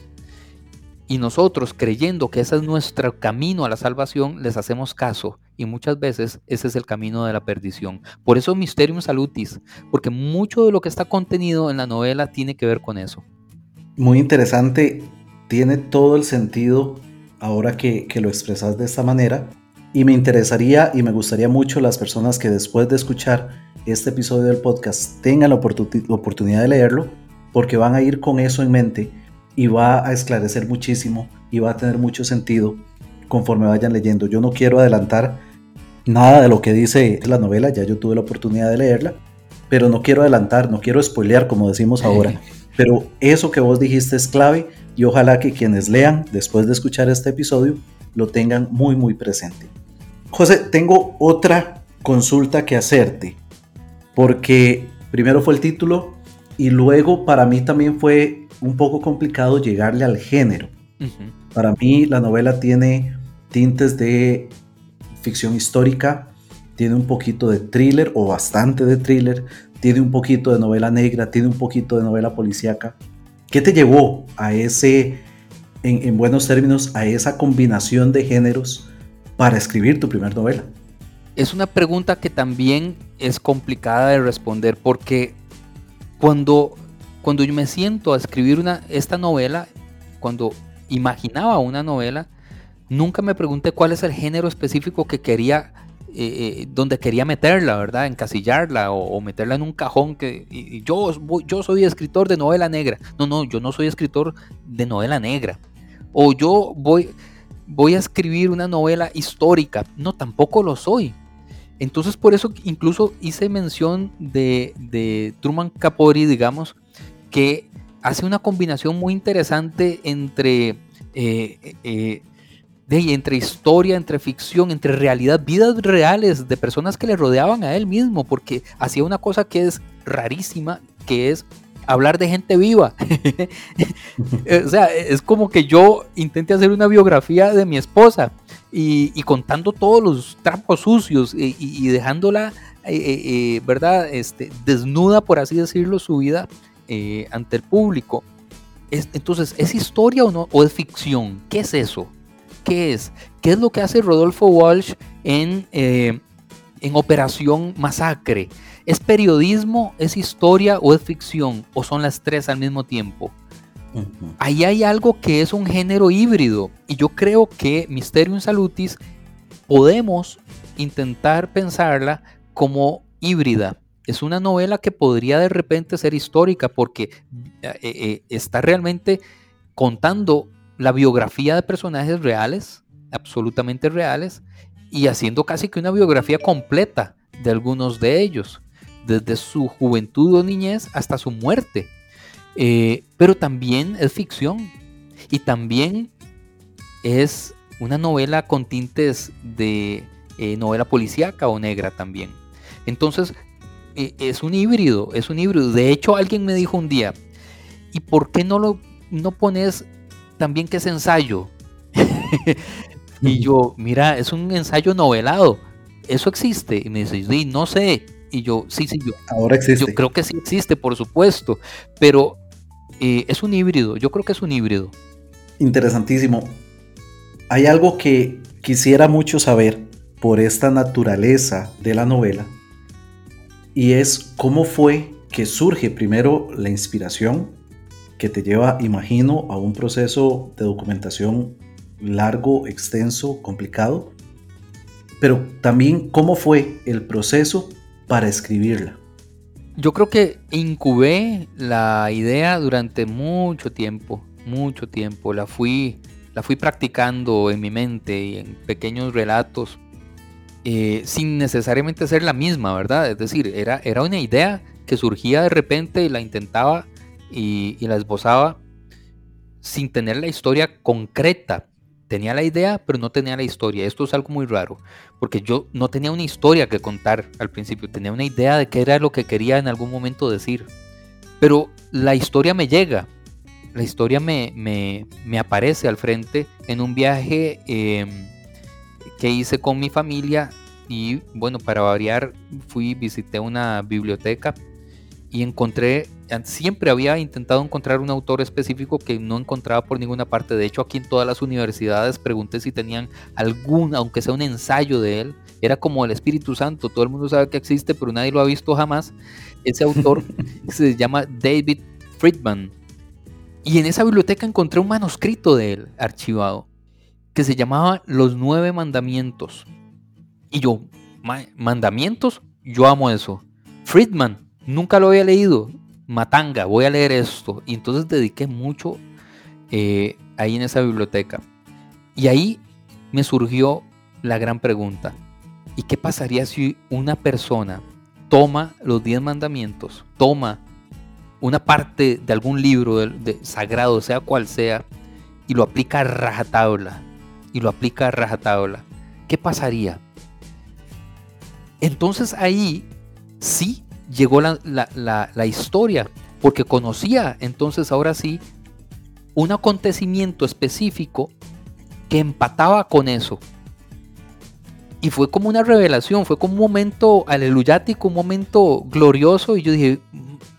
Y nosotros, creyendo que ese es nuestro camino a la salvación, les hacemos caso. Y muchas veces ese es el camino de la perdición. Por eso Mysterium Salutis, porque mucho de lo que está contenido en la novela tiene que ver con eso. Muy interesante, tiene todo el sentido ahora que, lo expresas de esta manera. Y me interesaría y me gustaría mucho las personas que después de escuchar este episodio del podcast tengan la oportunidad de leerlo, porque van a ir con eso en mente y va a esclarecer muchísimo y va a tener mucho sentido conforme vayan leyendo. Yo no quiero adelantar nada de lo que dice la novela, ya yo tuve la oportunidad de leerla, pero no quiero adelantar, no quiero spoilear como decimos ahora, pero eso que vos dijiste es clave y ojalá que quienes lean después de escuchar este episodio lo tengan muy muy presente. José, tengo otra consulta que hacerte, porque primero fue el título y luego para mí también fue un poco complicado llegarle al género. Para mí la novela tiene tintes de ficción histórica, tiene un poquito de thriller o bastante de thriller, tiene un poquito de novela negra, tiene un poquito de novela policíaca. ¿Qué te llevó a ese, en, buenos términos, a esa combinación de géneros para escribir tu primera novela? Es una pregunta que también es complicada de responder porque cuando cuando yo me siento a escribir una, esta novela, cuando imaginaba una novela, nunca me pregunté cuál es el género específico que quería, eh, eh, donde quería meterla, ¿verdad? Encasillarla o, meterla en un cajón que yo, soy escritor de novela negra. No, no, yo no soy escritor de novela negra. O yo voy, voy a escribir una novela histórica. No, tampoco lo soy. Entonces por eso incluso hice mención de, de Truman Capote, digamos, que hace una combinación muy interesante entre, eh, eh, de, entre historia, entre ficción, entre realidad, vidas reales de personas que le rodeaban a él mismo, porque hacía una cosa que es rarísima, que es hablar de gente viva. o sea, es como que yo intente hacer una biografía de mi esposa y, contando todos los trapos sucios y, dejándola, eh, ¿verdad? Este, desnuda, por así decirlo, su vida eh, ante el público. entonces, ¿es historia o no? ¿O es ficción? ¿Qué es eso? ¿Qué es? ¿Qué es lo que hace Rodolfo Walsh en, eh, en Operación Masacre? ¿Es periodismo, es historia o es ficción? ¿O son las tres al mismo tiempo? Ahí hay algo que es un género híbrido. Y yo creo que Mysterium Salutis podemos intentar pensarla como híbrida es una novela que podría de repente ser histórica porque eh, eh, está realmente contando la biografía de personajes reales, absolutamente reales, y haciendo casi que una biografía completa de algunos de ellos, desde su juventud o niñez hasta su muerte. Eh, pero también es ficción y también es una novela con tintes de eh, novela policíaca o negra también. Entonces, eh, es un híbrido, es un híbrido. De hecho, alguien me dijo un día, ¿y por qué no lo no pones también que es ensayo? y yo, mira, es un ensayo novelado. ¿Eso existe? Y me dice, sí, no sé. Y yo, sí, sí, yo. Ahora existe. Yo creo que sí existe, por supuesto. Pero eh, es un híbrido. Yo creo que es un híbrido. Interesantísimo. Hay algo que quisiera mucho saber por esta naturaleza de la novela y es cómo fue que surge primero la inspiración que te lleva, imagino, a un proceso de documentación largo, extenso, complicado, pero también cómo fue el proceso para escribirla. Yo creo que incubé la idea durante mucho tiempo, mucho tiempo. La fui, la fui practicando en mi mente y en pequeños relatos eh, sin necesariamente ser la misma, ¿verdad? Es decir, era, era una idea que surgía de repente y la intentaba y, la esbozaba sin tener la historia concreta. Tenía la idea, pero no tenía la historia. Esto es algo muy raro, porque yo no tenía una historia que contar al principio, tenía una idea de qué era lo que quería en algún momento decir. Pero la historia me llega, la historia me, me, aparece al frente en un viaje em, que hice con mi familia y bueno, para variar fui, visité una biblioteca y encontré, siempre había intentado encontrar un autor específico que no encontraba por ninguna parte. De hecho, aquí en todas las universidades pregunté si tenían algún, aunque sea un ensayo de él. Era como el Espíritu Santo, todo el mundo sabe que existe, pero nadie lo ha visto jamás. Ese autor se llama David Friedman. Y en esa biblioteca encontré un manuscrito de él archivado que se llamaba Los Nueve Mandamientos. Y yo, mandamientos, yo amo eso. Friedman, nunca lo había leído. Matanga, voy a leer esto. Y entonces dediqué mucho eh, ahí en esa biblioteca. Y ahí me surgió la gran pregunta. ¿Y qué pasaría si una persona toma los diez mandamientos, toma una parte de algún libro de, sagrado, sea cual sea, y lo aplica a rajatabla? Y lo aplica a rajatabla, ¿qué pasaría? Entonces ahí sí llegó la, historia, porque conocía entonces ahora sí un acontecimiento específico que empataba con eso. Y fue como una revelación, fue como un momento aleluyático, un momento glorioso. Y yo dije,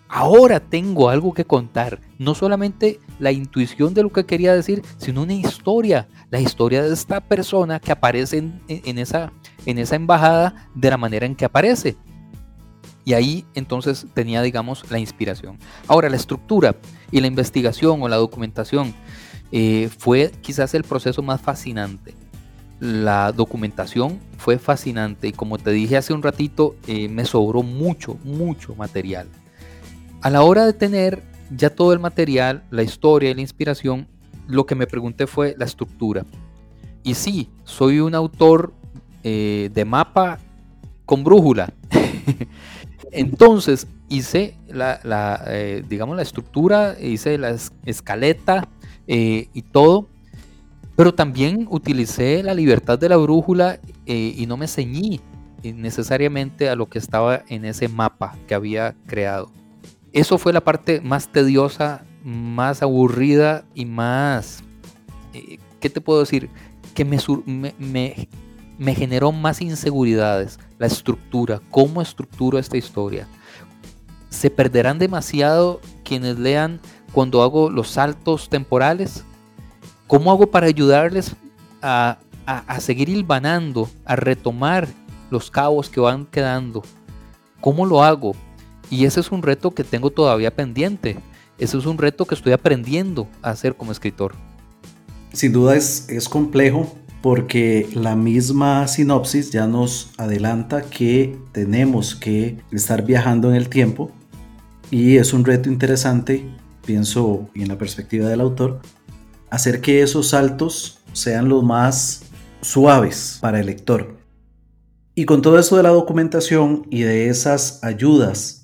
ahora tengo algo que contar. No solamente la intuición de lo que quería decir, sino una historia. La historia de esta persona que aparece en, esa, en esa embajada de la manera en que aparece. Y ahí entonces tenía, digamos, la inspiración. Ahora, la estructura y la investigación o la documentación eh, fue quizás el proceso más fascinante. La documentación fue fascinante y como te dije hace un ratito, eh, me sobró mucho, mucho material. A la hora de tener ya todo el material, la historia y la inspiración, lo que me pregunté fue la estructura. Y sí, soy un autor eh, de mapa con brújula. Entonces hice la, eh, digamos, la estructura, hice la escaleta eh, y todo, pero también utilicé la libertad de la brújula y no me ceñí necesariamente a lo que estaba en ese mapa que había creado eso fue la parte más tediosa, más aburrida y más, eh, ¿qué te puedo decir? Que me, me, generó más inseguridades, la estructura, cómo estructuro esta historia. Se perderán demasiado quienes lean cuando hago los saltos temporales. ¿Cómo hago para ayudarles a, a seguir hilvanando, a retomar los cabos que van quedando? ¿Cómo lo hago? Y ese es un reto que tengo todavía pendiente. Ese es un reto que estoy aprendiendo a hacer como escritor. Sin duda es, es complejo porque la misma sinopsis ya nos adelanta que tenemos que estar viajando en el tiempo y es un reto interesante, pienso en la perspectiva del autor, hacer que esos saltos sean los más suaves para el lector. Y con todo eso de la documentación y de esas ayudas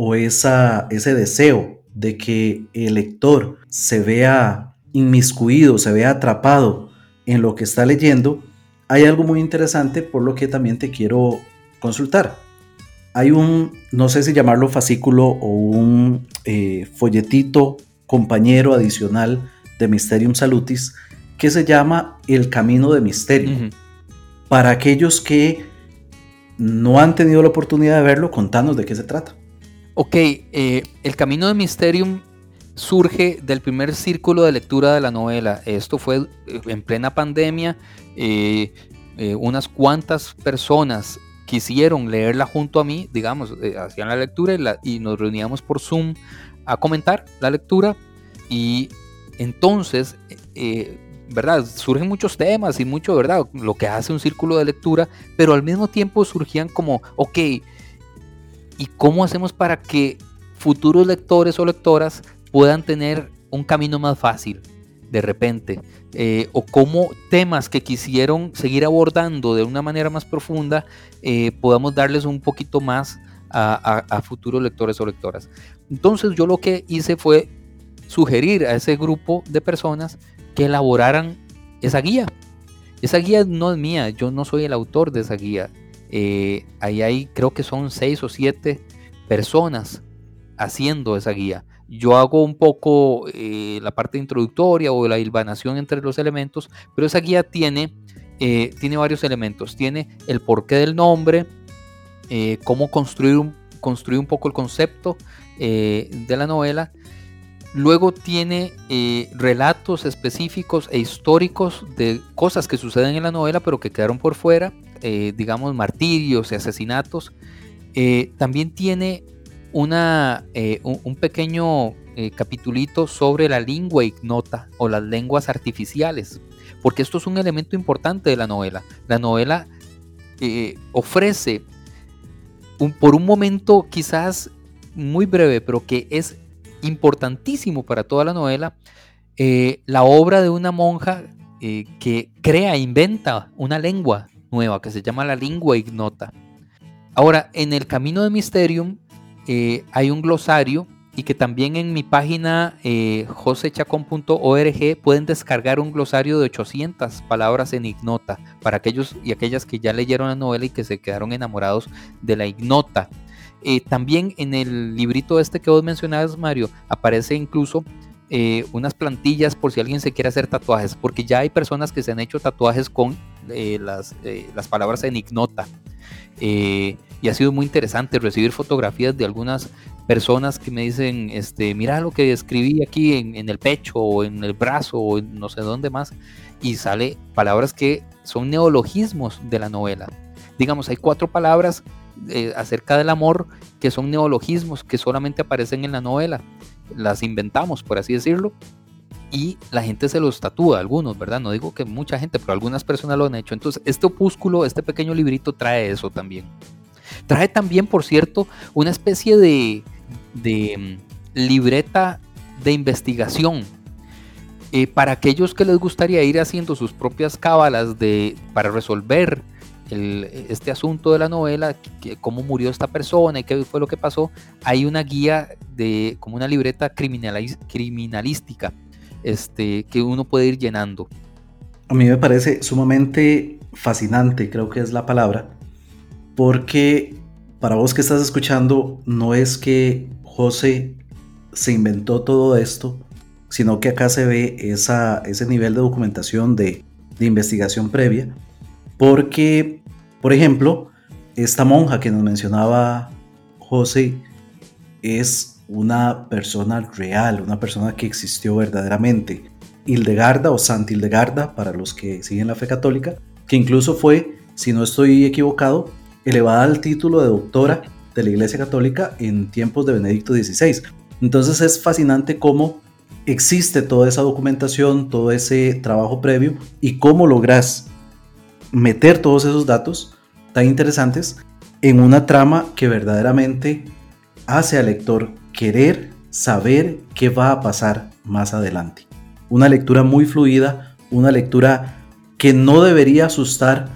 o esa, ese deseo de que el lector se vea inmiscuido, se vea atrapado en lo que está leyendo, hay algo muy interesante por lo que también te quiero consultar. Hay un, no sé si llamarlo fascículo o un eh, folletito compañero adicional de Mysterium Salutis que se llama El Camino de Misterio. Para aquellos que no han tenido la oportunidad de verlo, contanos de qué se trata. Ok, eh, El Camino de Mysterium surge del primer círculo de lectura de la novela. Esto fue eh, en plena pandemia. Eh, unas cuantas personas quisieron leerla junto a mí, digamos, hacían la lectura y, nos reuníamos por Zoom a comentar la lectura. Y entonces ¿verdad? Surgen muchos temas y mucho, ¿verdad? Lo que hace un círculo de lectura, pero al mismo tiempo surgían como, ok, ¿y cómo hacemos para que futuros lectores o lectoras puedan tener un camino más fácil de repente? Eh, o cómo temas que quisieron seguir abordando de una manera más profunda, eh, podamos darles un poquito más a, a futuros lectores o lectoras. Entonces yo lo que hice fue sugerir a ese grupo de personas que elaboraran esa guía. Esa guía no es mía, yo no soy el autor de esa guía. Eh, ahí hay, creo que son seis o siete personas haciendo esa guía. Yo hago un poco eh, la parte introductoria o la hilvanación entre los elementos, pero esa guía tiene, eh, tiene varios elementos. Tiene el porqué del nombre, cómo construir construir un poco el concepto de la novela, Luego tiene eh, relatos específicos e históricos de cosas que suceden en la novela pero que quedaron por fuera, eh, digamos martirios y asesinatos. Eh, también tiene una, un, pequeño capitulito sobre la lengua ignota o las lenguas artificiales, porque esto es un elemento importante de la novela. La novela ofrece por un momento quizás muy breve, pero que es importantísimo para toda la novela, eh, la obra de una monja eh, que crea, inventa una lengua nueva que se llama la lengua ignota. Ahora, en el camino de Mysterium eh, hay un glosario y que también en mi página josechacon.org pueden descargar un glosario de 800 palabras en ignota para aquellos y aquellas que ya leyeron la novela y que se quedaron enamorados de la ignota. Eh, también en el librito este que vos mencionabas, Mario, aparece incluso eh, unas plantillas por si alguien se quiere hacer tatuajes, porque ya hay personas que se han hecho tatuajes con eh, las, palabras en ignota. y ha sido muy interesante recibir fotografías de algunas personas que me dicen, este, mira lo que escribí aquí en, en el pecho o en el brazo o en no sé dónde más, y sale palabras que son neologismos de la novela. Digamos, hay cuatro palabras eh, acerca del amor que son neologismos que solamente aparecen en la novela. Las inventamos, por así decirlo, y la gente se los tatúa, algunos, ¿verdad? No digo que mucha gente, pero algunas personas lo han hecho. Entonces, este opúsculo, este pequeño librito trae eso también. Trae también, por cierto, una especie de, de mm, libreta de investigación. Eh, para aquellos que les gustaría ir haciendo sus propias cábalas de, para resolver este asunto de la novela, que, cómo murió esta persona y qué fue lo que pasó, hay una guía de como una libreta criminalística este, que uno puede ir llenando. A mí me parece sumamente fascinante, creo que es la palabra, porque para vos que estás escuchando, no es que José se inventó todo esto, sino que acá se ve esa, ese nivel de documentación de, de investigación previa porque, por ejemplo, esta monja que nos mencionaba José es una persona real, una persona que existió verdaderamente. Hildegarda o Santa Hildegarda, para los que siguen la fe católica, que incluso fue, si no estoy equivocado, elevada al título de doctora de la Iglesia Católica en tiempos de Benedicto XVI. Entonces es fascinante cómo existe toda esa documentación, todo ese trabajo previo y cómo logras meter todos esos datos tan interesantes en una trama que verdaderamente hace al lector querer saber qué va a pasar más adelante. Una lectura muy fluida, una lectura que no debería asustar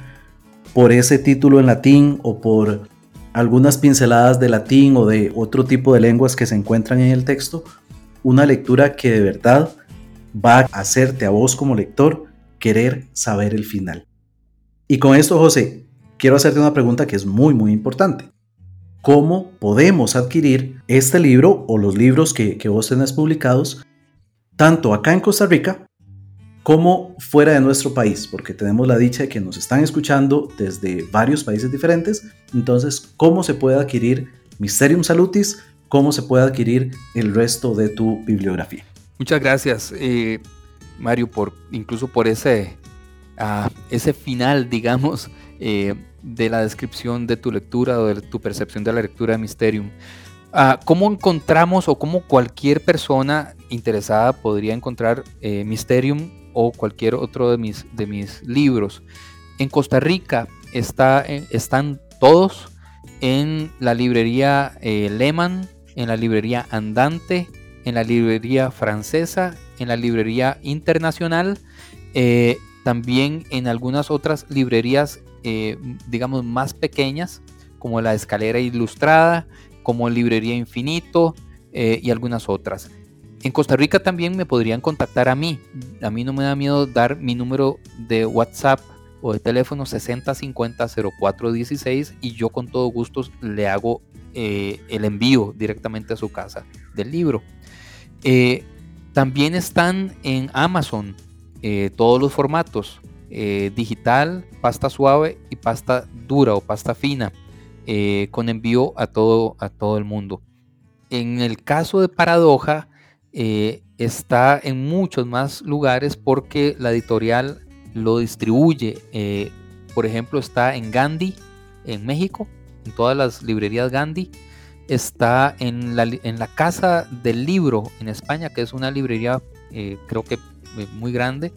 por ese título en latín o por algunas pinceladas de latín o de otro tipo de lenguas que se encuentran en el texto, una lectura que de verdad va a hacerte a vos como lector querer saber el final. Y con esto, José, quiero hacerte una pregunta que es muy, muy importante. ¿Cómo podemos adquirir este libro o los libros que, que vos tenés publicados, tanto acá en Costa Rica como fuera de nuestro país? Porque tenemos la dicha de que nos están escuchando desde varios países diferentes. Entonces, ¿cómo se puede adquirir Mysterium Salutis? ¿Cómo se puede adquirir el resto de tu bibliografía? Muchas gracias, eh, Mario, por incluso por ese, ah, ese final, digamos, eh, de la descripción de tu lectura o de tu percepción de la lectura de Mysterium. Ah, ¿Cómo encontramos o cómo cualquier persona interesada podría encontrar eh, Mysterium o cualquier otro de mis, de mis libros? En Costa Rica está, están todos en la librería Lehman, en la librería Andante, en la librería francesa, en la librería internacional, eh, también en algunas otras librerías, eh, digamos, más pequeñas, como la Escalera Ilustrada, como Librería Infinito eh, y algunas otras. En Costa Rica también me podrían contactar a mí. A mí no me da miedo dar mi número de WhatsApp o de teléfono 6050 0416 y yo con todo gusto le hago el envío directamente a su casa del libro. Eh, también están en Amazon eh, todos los formatos, eh, digital, pasta suave y pasta dura o pasta fina, con envío a todo, a todo el mundo. En el caso de Paradoja, está en muchos más lugares porque la editorial lo distribuye. por ejemplo, está en Gandhi, en México, en todas las librerías Gandhi está en la, en la Casa del Libro en España, que es una librería eh, creo que eh, muy grande.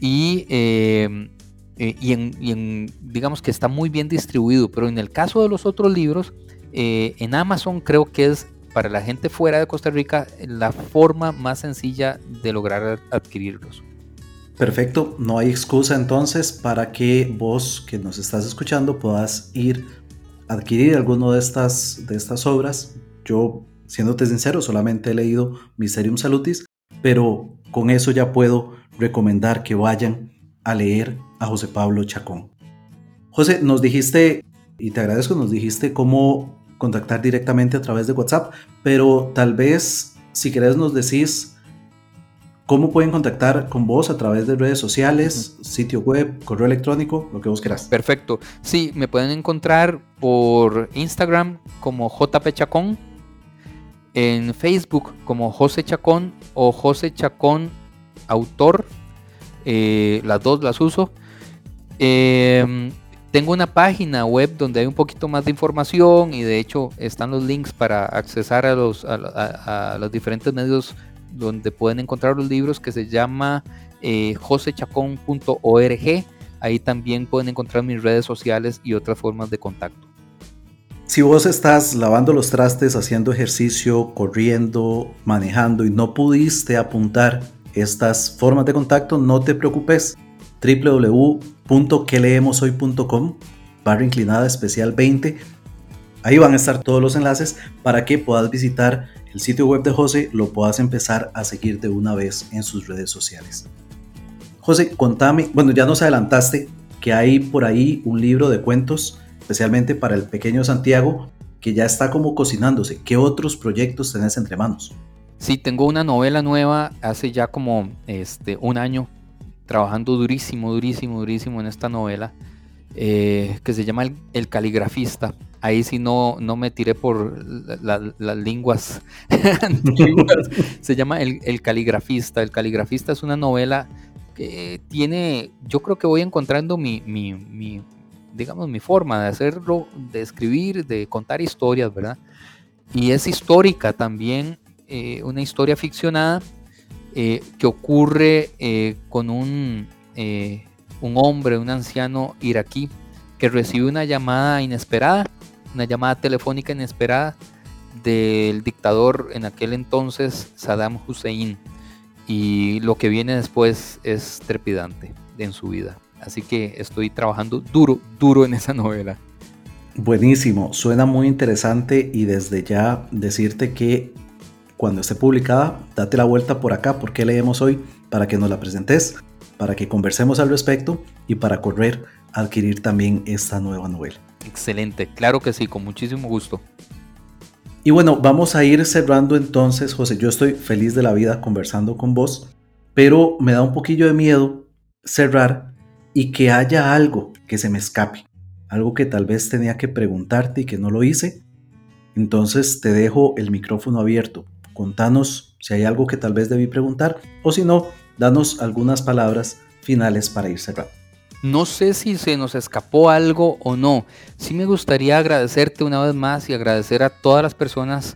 Y, eh, y, en, digamos que está muy bien distribuido. Pero en el caso de los otros libros, en Amazon creo que es para la gente fuera de Costa Rica la forma más sencilla de lograr adquirirlos. Perfecto, no hay excusa entonces para que vos que nos estás escuchando puedas ir adquirir alguno de estas, de estas obras. Yo, siéndote sincero, solamente he leído Mysterium Salutis, pero con eso ya puedo recomendar que vayan a leer a José Pablo Chacón. José, nos dijiste, y te agradezco, nos dijiste cómo contactar directamente a través de WhatsApp, pero tal vez si querés nos decís ¿Cómo pueden contactar con vos a través de redes sociales, sitio web, correo electrónico, lo que vos quieras? Perfecto. Sí, me pueden encontrar por Instagram como JP Chacón, en Facebook como José Chacón o José Chacón Autor. Eh, las dos las uso. Em, tengo una página web donde hay un poquito más de información y de hecho están los links para accesar a los, a los diferentes medios donde pueden encontrar los libros que se llama eh, josechacón.org. Ahí también pueden encontrar mis redes sociales y otras formas de contacto. Si vos estás lavando los trastes, haciendo ejercicio, corriendo, manejando y no pudiste apuntar estas formas de contacto, no te preocupes. www.queleemoshoy.com barra inclinada especial 20. Ahí van a estar todos los enlaces para que puedas visitar el sitio web de José lo puedas empezar a seguir de una vez en sus redes sociales. José, contame, bueno, ya nos adelantaste que hay por ahí un libro de cuentos, especialmente para el pequeño Santiago, que ya está como cocinándose. ¿Qué otros proyectos tenés entre manos? Sí, tengo una novela nueva hace ya como este, un año, trabajando durísimo, durísimo, durísimo en esta novela, eh, que se llama el Caligrafista ahí sí no, no me tiré por las lenguas Se llama el, Caligrafista. El Caligrafista es una novela que tiene, yo creo que voy encontrando mi, digamos, mi forma de hacerlo, de escribir, de contar historias, ¿verdad? Y es histórica también, eh, una historia ficcionada eh, que ocurre eh, con un, un hombre, un anciano iraquí, que recibe una llamada inesperada una llamada telefónica inesperada del dictador en aquel entonces, Saddam Hussein. Y lo que viene después es trepidante en su vida. Así que estoy trabajando duro, duro en esa novela. Buenísimo, suena muy interesante y desde ya decirte que cuando esté publicada, date la vuelta por acá, porque leemos hoy, para que nos la presentes, para que conversemos al respecto y para correr a adquirir también esta nueva novela. Excelente, claro que sí, con muchísimo gusto. Y bueno, vamos a ir cerrando entonces, José. Yo estoy feliz de la vida conversando con vos, pero me da un poquillo de miedo cerrar y que haya algo que se me escape, algo que tal vez tenía que preguntarte y que no lo hice. Entonces te dejo el micrófono abierto. Contanos si hay algo que tal vez debí preguntar o si no, danos algunas palabras finales para ir cerrando. No sé si se nos escapó algo o no. Sí me gustaría agradecerte una vez más y agradecer a todas las personas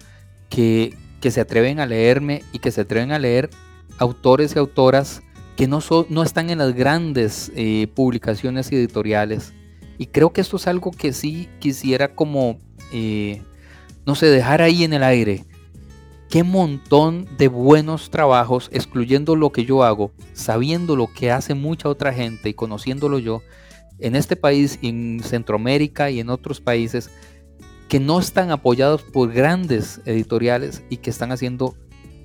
que, que se atreven a leerme y que se atreven a leer autores y autoras que no, no están en las grandes eh, publicaciones editoriales. Y creo que esto es algo que sí quisiera como, eh, no sé, dejar ahí en el aire qué montón de buenos trabajos, excluyendo lo que yo hago, sabiendo lo que hace mucha otra gente y conociéndolo yo, en este país, en Centroamérica y en otros países, que no están apoyados por grandes editoriales y que están haciendo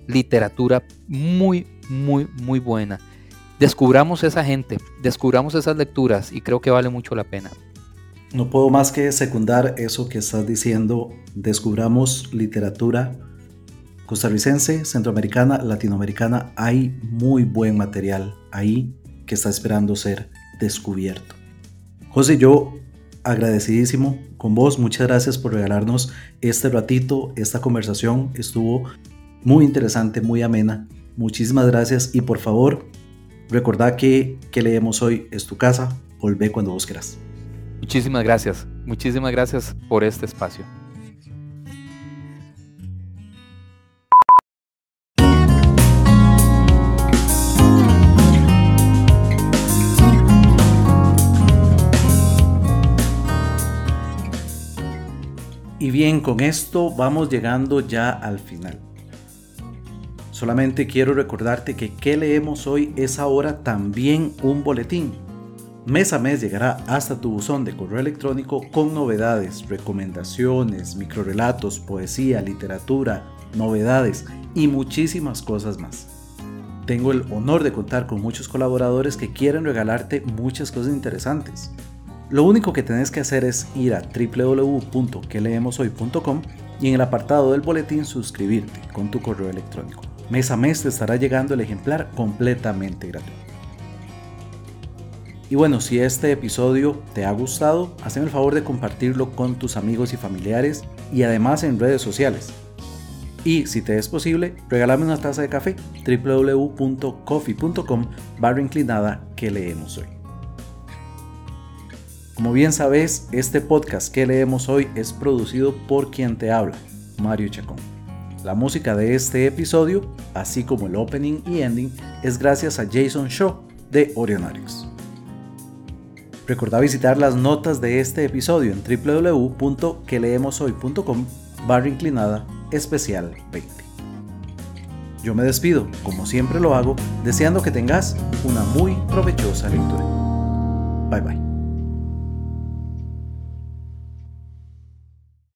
literatura muy, muy, muy buena. Descubramos esa gente, descubramos esas lecturas y creo que vale mucho la pena. No puedo más que secundar eso que estás diciendo. Descubramos literatura costarricense, centroamericana, latinoamericana, hay muy buen material ahí que está esperando ser descubierto. José, yo agradecidísimo con vos, muchas gracias por regalarnos este ratito, esta conversación estuvo muy interesante, muy amena. Muchísimas gracias y por favor, recordad que que leemos hoy es tu casa, volvé cuando vos quieras. Muchísimas gracias, muchísimas gracias por este espacio. Y bien, con esto vamos llegando ya al final. Solamente quiero recordarte que qué leemos hoy es ahora también un boletín. Mes a mes llegará hasta tu buzón de correo electrónico con novedades, recomendaciones, microrelatos, poesía, literatura, novedades y muchísimas cosas más. Tengo el honor de contar con muchos colaboradores que quieren regalarte muchas cosas interesantes. Lo único que tenés que hacer es ir a www.queleemoshoy.com y en el apartado del boletín suscribirte con tu correo electrónico. Mes a mes te estará llegando el ejemplar completamente gratuito. Y bueno, si este episodio te ha gustado, hazme el favor de compartirlo con tus amigos y familiares y además en redes sociales. Y si te es posible, regálame una taza de café www.coffee.com barra inclinada que leemos hoy. Como bien sabes, este podcast que leemos hoy es producido por quien te habla, Mario Chacón. La música de este episodio, así como el opening y ending, es gracias a Jason Shaw de Orionarius. Recordá visitar las notas de este episodio en www.queleemoshoy.com barra inclinada especial 20. Yo me despido, como siempre lo hago, deseando que tengas una muy provechosa lectura. Bye bye.